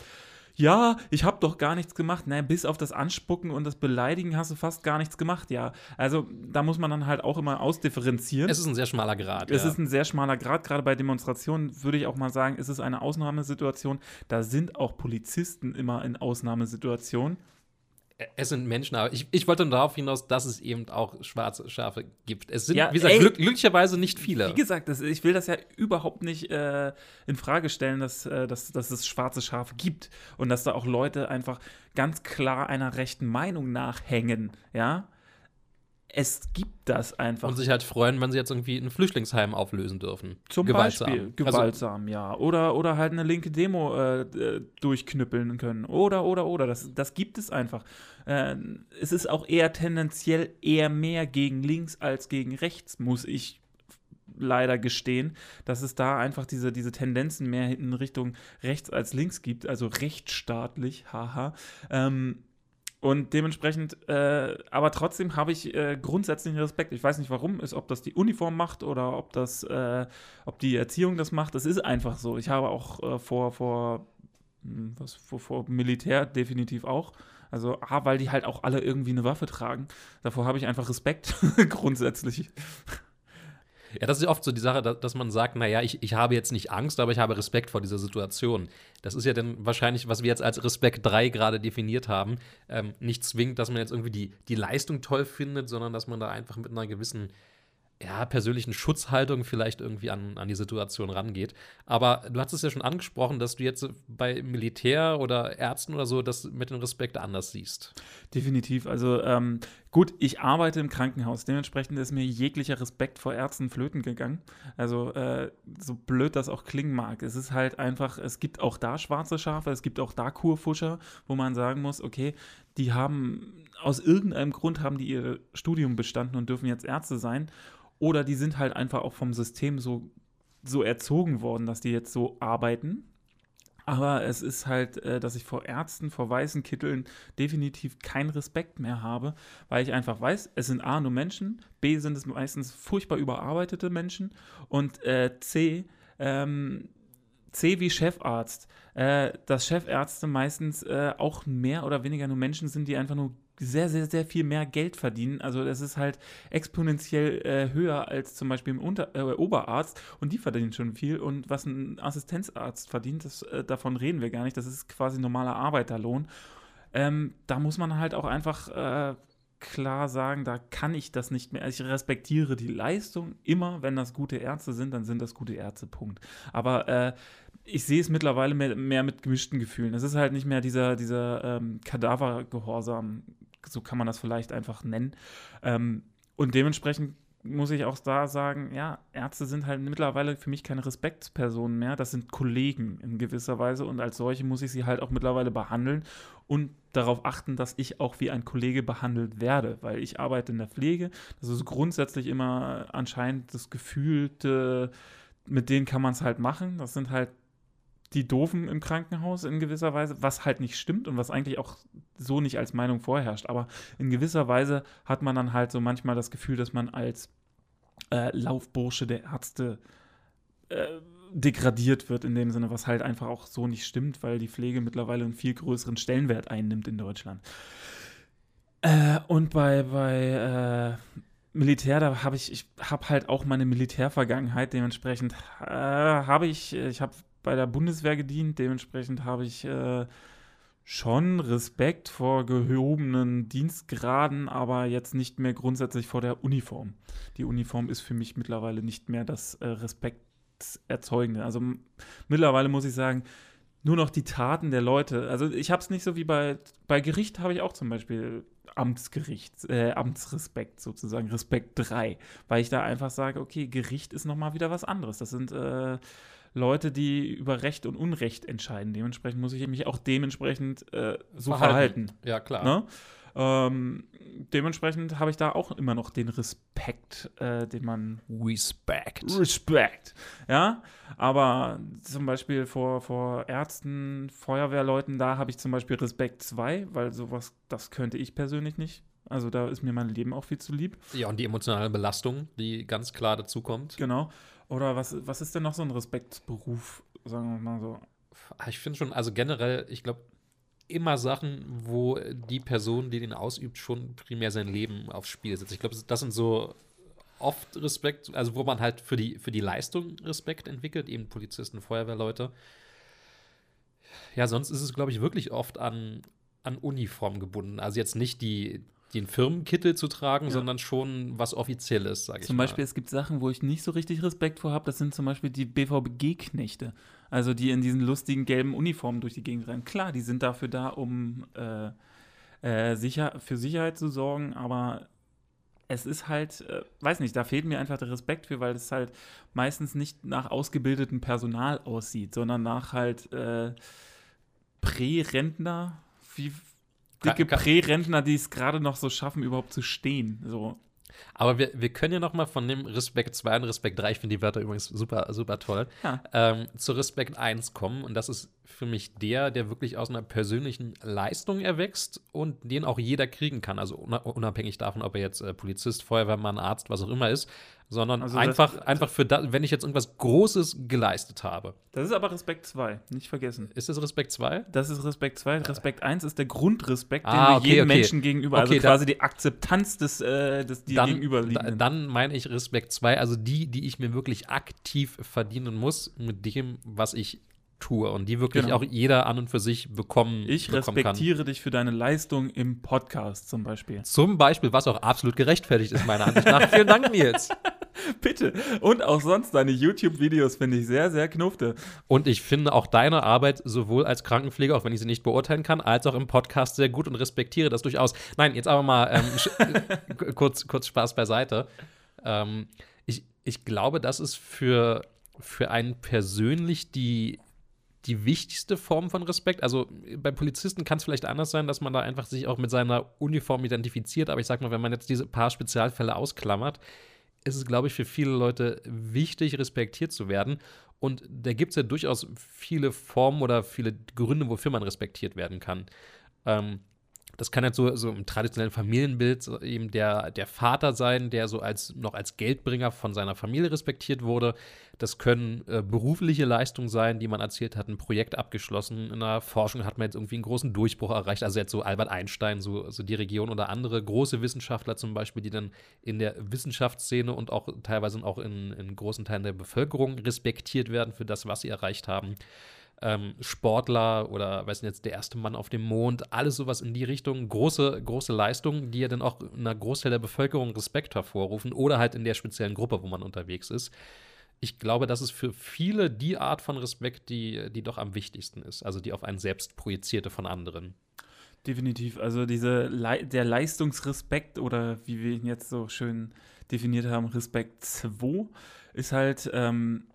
ja, ich habe doch gar nichts gemacht. Naja, bis auf das Anspucken und das Beleidigen hast du fast gar nichts gemacht, ja. Also da muss man dann halt auch immer ausdifferenzieren. Es ist ein sehr schmaler Grad. Es ja. ist ein sehr schmaler Grad. Gerade bei Demonstrationen würde ich auch mal sagen, es ist eine Ausnahmesituation. Da sind auch Polizisten immer in Ausnahmesituationen. Es sind Menschen, aber ich, ich wollte nur darauf hinaus, dass es eben auch schwarze Schafe gibt. Es sind, Ja, wie gesagt, glück, glücklicherweise nicht viele. Wie gesagt, das, ich will das ja überhaupt nicht äh, in Frage stellen, dass, äh, dass, dass es schwarze Schafe gibt und dass da auch Leute einfach ganz klar einer rechten Meinung nachhängen, ja. Es gibt das einfach. Und sich halt freuen, wenn sie jetzt irgendwie ein Flüchtlingsheim auflösen dürfen. Zum Gewaltsam. Beispiel Also, gewaltsam, ja. Oder, oder halt eine linke Demo äh, äh, durchknüppeln können. Oder, oder, oder. Das, das gibt es einfach. Äh, es ist auch eher tendenziell eher mehr gegen links als gegen rechts, muss ich leider gestehen, dass es da einfach diese, diese Tendenzen mehr in Richtung rechts als links gibt, also rechtsstaatlich, haha. Ähm, und dementsprechend, äh, aber trotzdem habe ich äh, grundsätzlichen Respekt. Ich weiß nicht, warum ist, ob das die Uniform macht oder ob das, äh, ob die Erziehung das macht. Das ist einfach so. Ich habe auch äh, vor, vor, hm, was, vor, vor Militär definitiv auch. Also, A, weil die halt auch alle irgendwie eine Waffe tragen. Davor habe ich einfach Respekt, <laughs> grundsätzlich. Ja, das ist oft so die Sache, dass, dass man sagt, naja, ich, ich habe jetzt nicht Angst, aber ich habe Respekt vor dieser Situation. Das ist ja dann wahrscheinlich, was wir jetzt als Respekt 3 gerade definiert haben, ähm, nicht zwingend, dass man jetzt irgendwie die, die Leistung toll findet, sondern dass man da einfach mit einer gewissen ja, persönlichen Schutzhaltung vielleicht irgendwie an, an die Situation rangeht. Aber du hast es ja schon angesprochen, dass du jetzt bei Militär oder Ärzten oder so das mit dem Respekt anders siehst. Definitiv. Also ähm, gut, ich arbeite im Krankenhaus. Dementsprechend ist mir jeglicher Respekt vor Ärzten flöten gegangen. Also äh, so blöd das auch klingen mag. Es ist halt einfach, es gibt auch da schwarze Schafe, es gibt auch da Kurfuscher, wo man sagen muss, okay, die haben aus irgendeinem Grund haben die ihr Studium bestanden und dürfen jetzt Ärzte sein. Oder die sind halt einfach auch vom System so, so erzogen worden, dass die jetzt so arbeiten. Aber es ist halt, äh, dass ich vor Ärzten, vor weißen Kitteln definitiv keinen Respekt mehr habe, weil ich einfach weiß, es sind A nur Menschen, B sind es meistens furchtbar überarbeitete Menschen und äh, C, ähm, C wie Chefarzt, äh, dass Chefärzte meistens äh, auch mehr oder weniger nur Menschen sind, die einfach nur sehr, sehr, sehr viel mehr Geld verdienen. Also das ist halt exponentiell äh, höher als zum Beispiel im Unter äh, Oberarzt und die verdienen schon viel. Und was ein Assistenzarzt verdient, das, äh, davon reden wir gar nicht. Das ist quasi normaler Arbeiterlohn. Ähm, da muss man halt auch einfach äh, klar sagen, da kann ich das nicht mehr. Ich respektiere die Leistung immer, wenn das gute Ärzte sind, dann sind das gute Ärzte, Punkt. Aber äh, ich sehe es mittlerweile mehr, mehr, mit gemischten Gefühlen. Es ist halt nicht mehr dieser, dieser ähm, Kadavergehorsam, so kann man das vielleicht einfach nennen. Ähm, und dementsprechend muss ich auch da sagen, ja, Ärzte sind halt mittlerweile für mich keine Respektspersonen mehr, das sind Kollegen in gewisser Weise. Und als solche muss ich sie halt auch mittlerweile behandeln und darauf achten, dass ich auch wie ein Kollege behandelt werde, weil ich arbeite in der Pflege, das ist grundsätzlich immer anscheinend das Gefühlte, mit denen kann man es halt machen, das sind halt die Doofen im Krankenhaus in gewisser Weise, was halt nicht stimmt und was eigentlich auch so nicht als Meinung vorherrscht. Aber in gewisser Weise hat man dann halt so manchmal das Gefühl, dass man als äh, Laufbursche der Ärzte äh, degradiert wird in dem Sinne, was halt einfach auch so nicht stimmt, weil die Pflege mittlerweile einen viel größeren Stellenwert einnimmt in Deutschland. Äh, und bei, bei äh, Militär, da habe ich, ich habe halt auch meine Militärvergangenheit, dementsprechend äh, habe ich, ich habe bei der Bundeswehr gedient, dementsprechend habe ich äh, schon Respekt vor gehobenen Dienstgraden, aber jetzt nicht mehr grundsätzlich vor der Uniform. Die Uniform ist für mich mittlerweile nicht mehr das äh, Respektserzeugende. Also mittlerweile muss ich sagen, nur noch die Taten der Leute. Also ich habe es nicht so wie bei, bei Gericht habe ich auch zum Beispiel Amtsgericht, äh, Amtsrespekt sozusagen, Respekt 3, weil ich da einfach sage, okay, Gericht ist nochmal wieder was anderes. Das sind äh, Leute, die über Recht und Unrecht entscheiden. Dementsprechend muss ich mich auch dementsprechend äh, so verhalten. Ja, klar. Ne? Ähm, dementsprechend habe ich da auch immer noch den Respekt, äh, den man Respect. Respekt. Ja, aber zum Beispiel vor, vor Ärzten, Feuerwehrleuten, da habe ich zum Beispiel Respekt 2, weil sowas, das könnte ich persönlich nicht. Also da ist mir mein Leben auch viel zu lieb. Ja, und die emotionale Belastung, die ganz klar dazukommt. Genau. Oder was, was ist denn noch so ein Respektsberuf, sagen wir mal so? Ich finde schon, also generell, ich glaube, immer Sachen, wo die Person, die den ausübt, schon primär sein Leben aufs Spiel setzt. Ich glaube, das sind so oft Respekt, also wo man halt für die, für die Leistung Respekt entwickelt, eben Polizisten, Feuerwehrleute. Ja, sonst ist es, glaube ich, wirklich oft an an Uniform gebunden. Also jetzt nicht die, den Firmenkittel zu tragen, Ja. sondern schon was Offizielles, sage ich Zum mal. Beispiel, es gibt Sachen, wo ich nicht so richtig Respekt vor habe. Das sind zum Beispiel die BVBG-Knechte. Also die in diesen lustigen gelben Uniformen durch die Gegend rennen. Klar, die sind dafür da, um äh, äh, sicher, für Sicherheit zu sorgen, aber es ist halt, äh, weiß nicht, da fehlt mir einfach der Respekt für, weil es halt meistens nicht nach ausgebildetem Personal aussieht, sondern nach halt äh, Prä-Rentner, wie dicke Prä-Rentner, die es gerade noch so schaffen, überhaupt zu stehen. So. Aber wir, wir können ja noch mal von dem Respekt 2 und Respekt 3, ich finde die Wörter übrigens super, super toll, Ja. ähm, zu Respekt 1 kommen. Und das ist für mich der, der wirklich aus einer persönlichen Leistung erwächst und den auch jeder kriegen kann. Also una- unabhängig davon, ob er jetzt äh, Polizist, Feuerwehrmann, Arzt, was auch immer ist, sondern Also das- einfach, einfach für das, wenn ich jetzt irgendwas Großes geleistet habe. Das ist aber Respekt 2, nicht vergessen. Ist das Respekt 2? Das ist Respekt 2. Respekt 1 ist der Grundrespekt, den Ah, okay, jedem okay. Menschen gegenüber, also Okay, da- quasi die Akzeptanz des, äh, des dir Dann, da, gegenüberliegenden. dann meine ich Respekt 2, also die, die ich mir wirklich aktiv verdienen muss mit dem, was ich tue und die wirklich Genau. auch jeder an und für sich bekommen, ich respektiere dich für deine Leistung im Podcast zum Beispiel. kann. Zum Beispiel, was auch absolut gerechtfertigt ist, meiner Ansicht nach. Vielen Dank, Nils. <laughs> <laughs> Bitte. Und auch sonst deine YouTube-Videos finde ich sehr, sehr knufte. Und ich finde auch deine Arbeit sowohl als Krankenpfleger, auch wenn ich sie nicht beurteilen kann, als auch im Podcast sehr gut und respektiere das durchaus. Nein, jetzt aber mal ähm, <laughs> kurz, kurz Spaß beiseite. Ähm, ich, ich glaube, das ist für, für einen persönlich die, die wichtigste Form von Respekt. Also bei Polizisten kann es vielleicht anders sein, dass man da einfach sich auch mit seiner Uniform identifiziert. Aber ich sag mal, wenn man jetzt diese paar Spezialfälle ausklammert, ist es, glaube ich, für viele Leute wichtig, respektiert zu werden. Und da gibt es ja durchaus viele Formen oder viele Gründe, wofür man respektiert werden kann. Ähm, das kann jetzt so, so im traditionellen Familienbild eben der, der Vater sein, der so als noch als Geldbringer von seiner Familie respektiert wurde. Das können äh, berufliche Leistungen sein, die man erzielt hat, ein Projekt abgeschlossen. In der Forschung hat man jetzt irgendwie einen großen Durchbruch erreicht. Also jetzt so Albert Einstein, so, so die Region oder andere große Wissenschaftler zum Beispiel, die dann in der Wissenschaftsszene und auch teilweise auch in, in großen Teilen der Bevölkerung respektiert werden für das, was sie erreicht haben ähm, Sportler oder weiß nicht jetzt der erste Mann auf dem Mond, alles sowas in die Richtung, große, große Leistungen, die ja dann auch in einer Großteil der Bevölkerung Respekt hervorrufen oder halt in der speziellen Gruppe, wo man unterwegs ist. Ich glaube, das ist für viele die Art von Respekt, die, die doch am wichtigsten ist, also die auf einen selbst projizierte von anderen. Definitiv. Also diese Lei der Leistungsrespekt oder wie wir ihn jetzt so schön definiert haben, Respekt 2, ist halt ähm,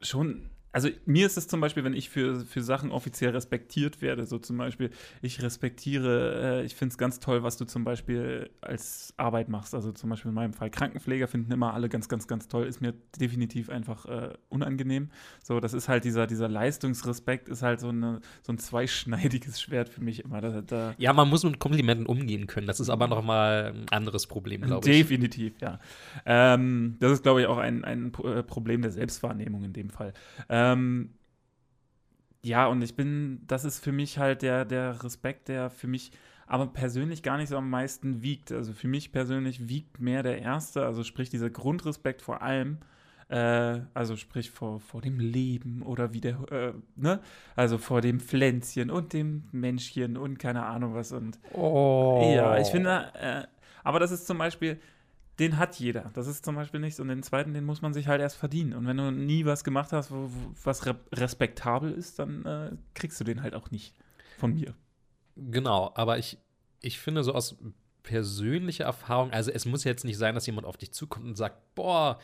schon. Also mir ist es zum Beispiel, wenn ich für, für Sachen offiziell respektiert werde, so zum Beispiel, ich respektiere, äh, ich finde es ganz toll, was du zum Beispiel als Arbeit machst. Also zum Beispiel in meinem Fall Krankenpfleger finden immer alle ganz, ganz, ganz toll, ist mir definitiv einfach äh, unangenehm. So, das ist halt dieser, dieser Leistungsrespekt, ist halt so, eine, so ein zweischneidiges Schwert für mich immer. Da, da Ja, man muss mit Komplimenten umgehen können. Das ist aber noch mal ein anderes Problem, glaube ich. Definitiv, ja. Ähm, das ist, glaube ich, auch ein, ein äh, Problem der Selbstwahrnehmung in dem Fall. Ähm, ja, und ich bin, das ist für mich halt der, der Respekt, der für mich aber persönlich gar nicht so am meisten wiegt. Also für mich persönlich wiegt mehr der erste, also sprich dieser Grundrespekt vor allem. Äh, also sprich vor, vor dem Leben oder wie der, äh, ne? Also vor dem Pflänzchen und dem Menschchen und keine Ahnung was und Oh. ja, ich finde, äh, aber das ist zum Beispiel, den hat jeder. Das ist zum Beispiel nichts. Und den zweiten, den muss man sich halt erst verdienen. Und wenn du nie was gemacht hast, wo, wo, was re respektabel ist, dann äh, kriegst du den halt auch nicht von mir. Genau, aber ich, ich finde so aus persönlicher Erfahrung, also es muss jetzt nicht sein, dass jemand auf dich zukommt und sagt, boah,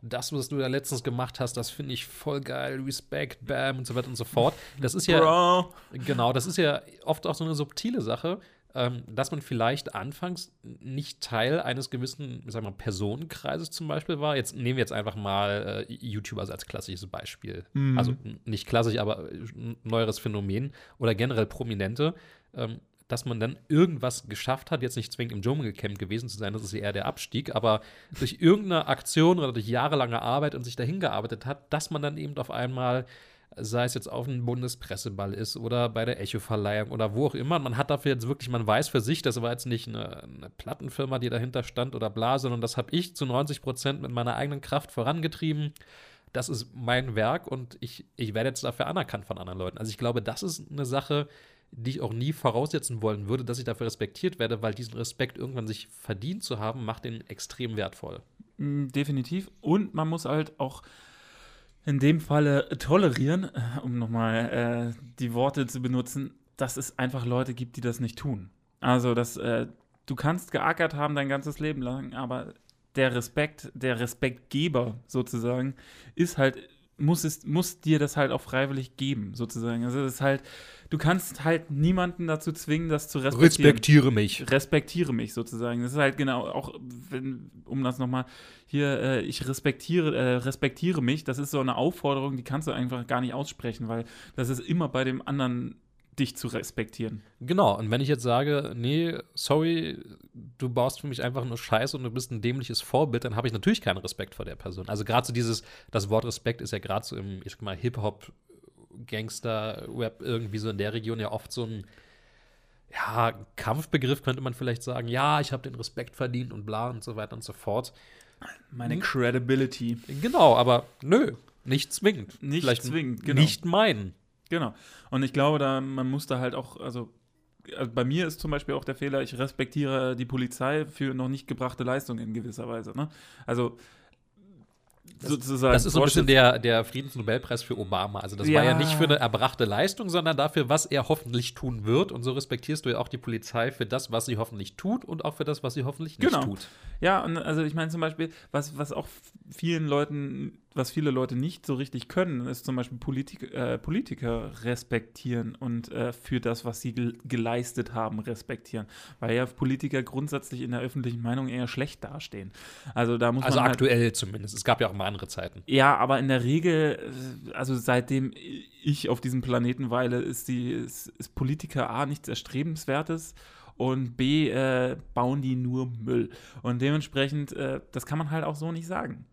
das, was du da letztens gemacht hast, das finde ich voll geil, Respekt, bam und so weiter und so fort. Das ist ja, Bro. genau, das ist ja oft auch so eine subtile Sache, ähm, dass man vielleicht anfangs nicht Teil eines gewissen, sagen wir mal, Personenkreises zum Beispiel war. Jetzt nehmen wir jetzt einfach mal äh, YouTuber als klassisches Beispiel. Mhm. Also nicht klassisch, aber äh, neueres Phänomen oder generell Prominente. Ähm, dass man dann irgendwas geschafft hat, jetzt nicht zwingend im Dschungelcamp gewesen zu sein, das ist eher der Abstieg, aber durch irgendeine Aktion oder durch jahrelange Arbeit und sich dahin gearbeitet hat, dass man dann eben auf einmal, sei es jetzt auf einem Bundespresseball ist oder bei der Echo-Verleihung oder wo auch immer, man hat dafür jetzt wirklich, man weiß für sich, das war jetzt nicht eine, eine Plattenfirma, die dahinter stand oder bla, sondern das habe ich zu 90 Prozent mit meiner eigenen Kraft vorangetrieben. Das ist mein Werk und ich, ich werde jetzt dafür anerkannt von anderen Leuten. Also ich glaube, das ist eine Sache, die ich auch nie voraussetzen wollen würde, dass ich dafür respektiert werde, weil diesen Respekt irgendwann sich verdient zu haben, macht den extrem wertvoll. Mm, definitiv. Und man muss halt auch in dem Falle tolerieren, äh, um nochmal äh, die Worte zu benutzen, dass es einfach Leute gibt, die das nicht tun. Also, dass äh, du kannst geackert haben dein ganzes Leben lang, aber der Respekt, der Respektgeber sozusagen, ist halt, muss, es, muss dir das halt auch freiwillig geben, sozusagen. Also, es ist halt, du kannst halt niemanden dazu zwingen, das zu respektieren. Respektiere mich. Respektiere mich sozusagen. Das ist halt genau, auch wenn, um das nochmal hier, äh, ich respektiere, äh, respektiere mich, das ist so eine Aufforderung, die kannst du einfach gar nicht aussprechen, weil das ist immer bei dem anderen dich zu respektieren. Genau, und wenn ich jetzt sage, nee, sorry, du baust für mich einfach nur Scheiße und du bist ein dämliches Vorbild, dann habe ich natürlich keinen Respekt vor der Person. Also gerade so dieses, das Wort Respekt ist ja gerade so im, ich sag mal, Hip-Hop, Gangster-Rap irgendwie so in der Region ja oft so ein ja, Kampfbegriff könnte man vielleicht sagen, ja, ich habe den Respekt verdient und bla und so weiter und so fort. Meine Credibility. Genau, aber nö, nicht zwingend. Nicht vielleicht zwingend, genau. Nicht meinen. Genau. Und ich glaube, da man muss da halt auch, also, also bei mir ist zum Beispiel auch der Fehler, ich respektiere die Polizei für noch nicht gebrachte Leistungen in gewisser Weise. Ne? Also sozusagen. Das ist so ein bisschen der, der Friedensnobelpreis für Obama. Also das Ja. war ja nicht für eine erbrachte Leistung, sondern dafür, was er hoffentlich tun wird. Und so respektierst du ja auch die Polizei für das, was sie hoffentlich tut und auch für das, was sie hoffentlich nicht Genau. tut. Ja, und also ich meine zum Beispiel, was, was auch vielen Leuten, was viele Leute nicht so richtig können, ist zum Beispiel Politik, äh, Politiker respektieren und äh, für das, was sie gel geleistet haben, respektieren. Weil ja Politiker grundsätzlich in der öffentlichen Meinung eher schlecht dastehen. Also da muss Also man halt, aktuell zumindest. Es gab ja auch mal andere Zeiten. Ja, aber in der Regel, äh, also seitdem ich auf diesem Planeten weile, ist, die, ist, ist Politiker A nichts Erstrebenswertes und B äh, bauen die nur Müll. Und dementsprechend, äh, das kann man halt auch so nicht sagen.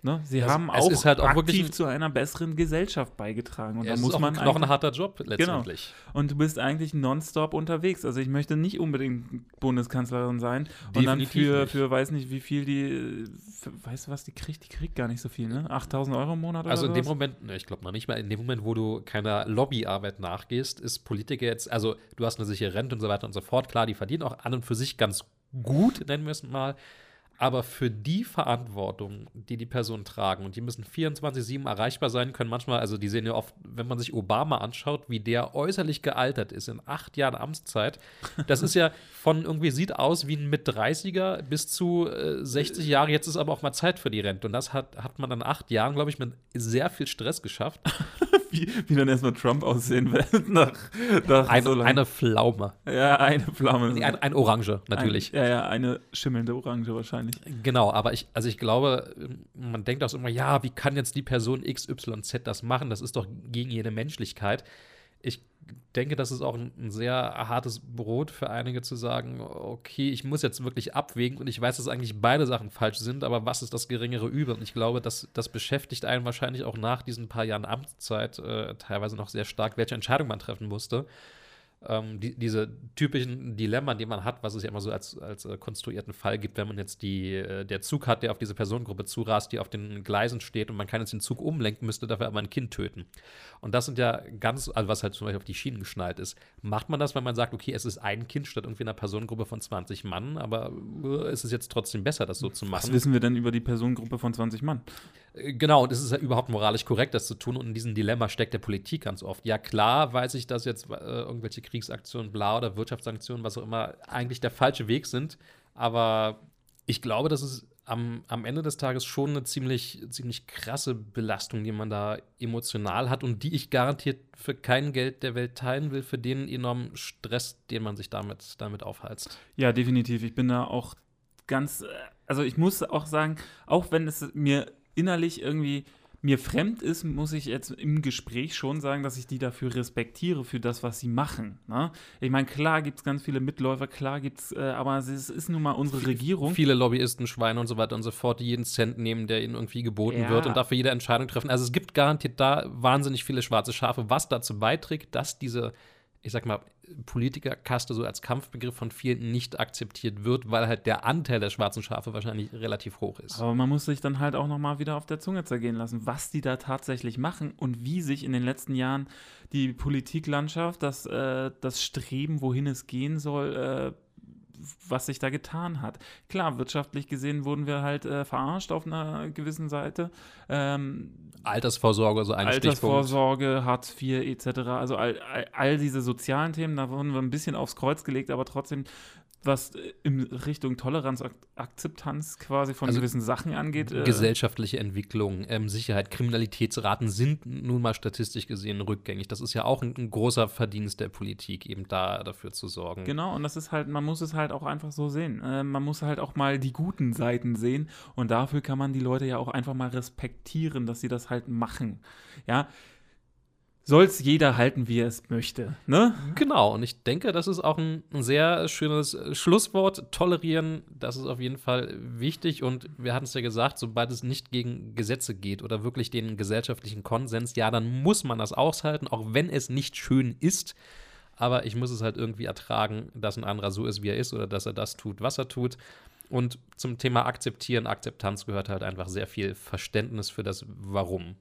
Ne? Sie Es- haben auch, halt auch wirklich aktiv ein- zu einer besseren Gesellschaft beigetragen. Und Ja, da muss ist auch man ein knochenharter einfach- Job letztendlich. und du bist eigentlich nonstop unterwegs. Also ich möchte nicht unbedingt Bundeskanzlerin sein und dann für, nicht. für weiß nicht wie viel die, für, weißt du was, die kriegt, die kriegt gar nicht so viel, ne? 8000 Euro im Monat oder Also in dem? Moment, ne, ich glaube noch nicht mal, in dem Moment, wo du keiner Lobbyarbeit nachgehst, ist Politiker jetzt, also du hast eine sichere Rente und so weiter und so fort. Klar, die verdienen auch an und für sich ganz gut, nennen wir es mal. Aber für die Verantwortung, die die Personen tragen, und die müssen 24-7 erreichbar sein können, manchmal, also die sehen ja oft, wenn man sich Obama anschaut, wie der äußerlich gealtert ist in acht Jahren Amtszeit, das ist ja von irgendwie sieht aus wie ein Mit-30er bis zu äh, 60 Jahre, jetzt ist aber auch mal Zeit für die Rente. Und das hat, hat man in acht Jahren, glaube ich, mit sehr viel Stress geschafft. <laughs> wie, wie dann erstmal Trump aussehen wird <laughs> nach, nach Eine, so eine Pflaume. ja, eine Flamme. Nee, ein, ein Orange, natürlich. Ein, ja, ja, eine schimmelnde Orange wahrscheinlich. Genau, aber ich, also ich glaube, man denkt auch immer, ja, wie kann jetzt die Person XYZ das machen? Das ist doch gegen jede Menschlichkeit. Ich denke, das ist auch ein, sehr hartes Brot für einige zu sagen, okay, ich muss jetzt wirklich abwägen und ich weiß, dass eigentlich beide Sachen falsch sind, aber was ist das geringere Übel? Und ich glaube, das, das beschäftigt einen wahrscheinlich auch nach diesen paar Jahren Amtszeit äh, teilweise noch sehr stark, welche Entscheidung man treffen musste. Ähm, die, diese typischen Dilemma, die man hat, was es ja immer so als, als äh, konstruierten Fall gibt, wenn man jetzt die, äh, der Zug hat, der auf diese Personengruppe zurast, die auf den Gleisen steht und man kann jetzt den Zug umlenken, müsste dafür aber ein Kind töten. Und das sind ja ganz, also was halt zum Beispiel auf die Schienen geschnallt ist. Macht man das, wenn man sagt, okay, es ist ein Kind statt irgendwie einer Personengruppe von 20 Mann, aber äh, ist es jetzt trotzdem besser, das so zu machen? Was wissen wir denn über die Personengruppe von 20 Mann? Äh, Genau, und es ist ja überhaupt moralisch korrekt, das zu tun. Und in diesem Dilemma steckt der Politik ganz oft. Ja, klar weiß ich, dass jetzt äh, irgendwelche Kriegsaktionen, bla oder Wirtschaftssanktionen, was auch immer, eigentlich der falsche Weg sind. Aber ich glaube, das ist am, am Ende des Tages schon eine ziemlich, ziemlich krasse Belastung, die man da emotional hat und die ich garantiert für kein Geld der Welt teilen will, für den enormen Stress, den man sich damit, damit aufheizt. Ja, definitiv. Ich bin da auch ganz, äh, also ich muss auch sagen, auch wenn es mir innerlich irgendwie mir fremd ist, muss ich jetzt im Gespräch schon sagen, dass ich die dafür respektiere, für das, was sie machen. Ne? Ich meine, klar gibt es ganz viele Mitläufer, klar gibt es, äh, aber es ist, nun mal unsere Regierung. Viele Lobbyisten, Schweine und so weiter und so fort, die jeden Cent nehmen, der ihnen irgendwie geboten Ja. wird und dafür jede Entscheidung treffen. Also es gibt garantiert da wahnsinnig viele schwarze Schafe, was dazu beiträgt, dass diese ich sag mal, Politikerkaste so als Kampfbegriff von vielen nicht akzeptiert wird, weil halt der Anteil der schwarzen Schafe wahrscheinlich relativ hoch ist. Aber man muss sich dann halt auch noch mal wieder auf der Zunge zergehen lassen, was die da tatsächlich machen und wie sich in den letzten Jahren die Politiklandschaft, das, äh, das Streben, wohin es gehen soll, äh, was sich da getan hat. Klar, wirtschaftlich gesehen wurden wir halt äh, verarscht auf einer gewissen Seite. Ähm, Altersvorsorge, so ein Altersvorsorge, Hartz IV etc. Also all, all, all, diese sozialen Themen, da wurden wir ein bisschen aufs Kreuz gelegt, aber trotzdem was äh, in Richtung Toleranz, Akzeptanz quasi von also gewissen Sachen angeht. Äh gesellschaftliche Entwicklung, ähm, Sicherheit, Kriminalitätsraten sind nun mal statistisch gesehen rückgängig. Das ist ja auch ein, ein, großer Verdienst der Politik, eben da dafür zu sorgen. Genau, und das ist halt, man muss es halt auch einfach so sehen. Äh, man muss halt auch mal die guten Seiten sehen und dafür kann man die Leute ja auch einfach mal respektieren, dass sie das halt machen. Ja, soll es jeder halten, wie er es möchte. Ne? Genau, und ich denke, das ist auch ein, ein sehr schönes Schlusswort. Tolerieren, das ist auf jeden Fall wichtig. Und wir hatten es ja gesagt, sobald es nicht gegen Gesetze geht oder wirklich den gesellschaftlichen Konsens, ja, dann muss man das aushalten, auch wenn es nicht schön ist. Aber ich muss es halt irgendwie ertragen, dass ein anderer so ist, wie er ist oder dass er das tut, was er tut. Und zum Thema Akzeptieren, Akzeptanz gehört halt einfach sehr viel Verständnis für das Warum.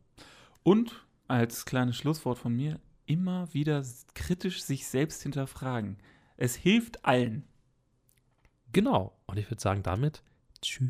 Und als kleines Schlusswort von mir, immer wieder kritisch sich selbst hinterfragen. Es hilft allen. Genau. Und ich würde sagen, damit tschüss.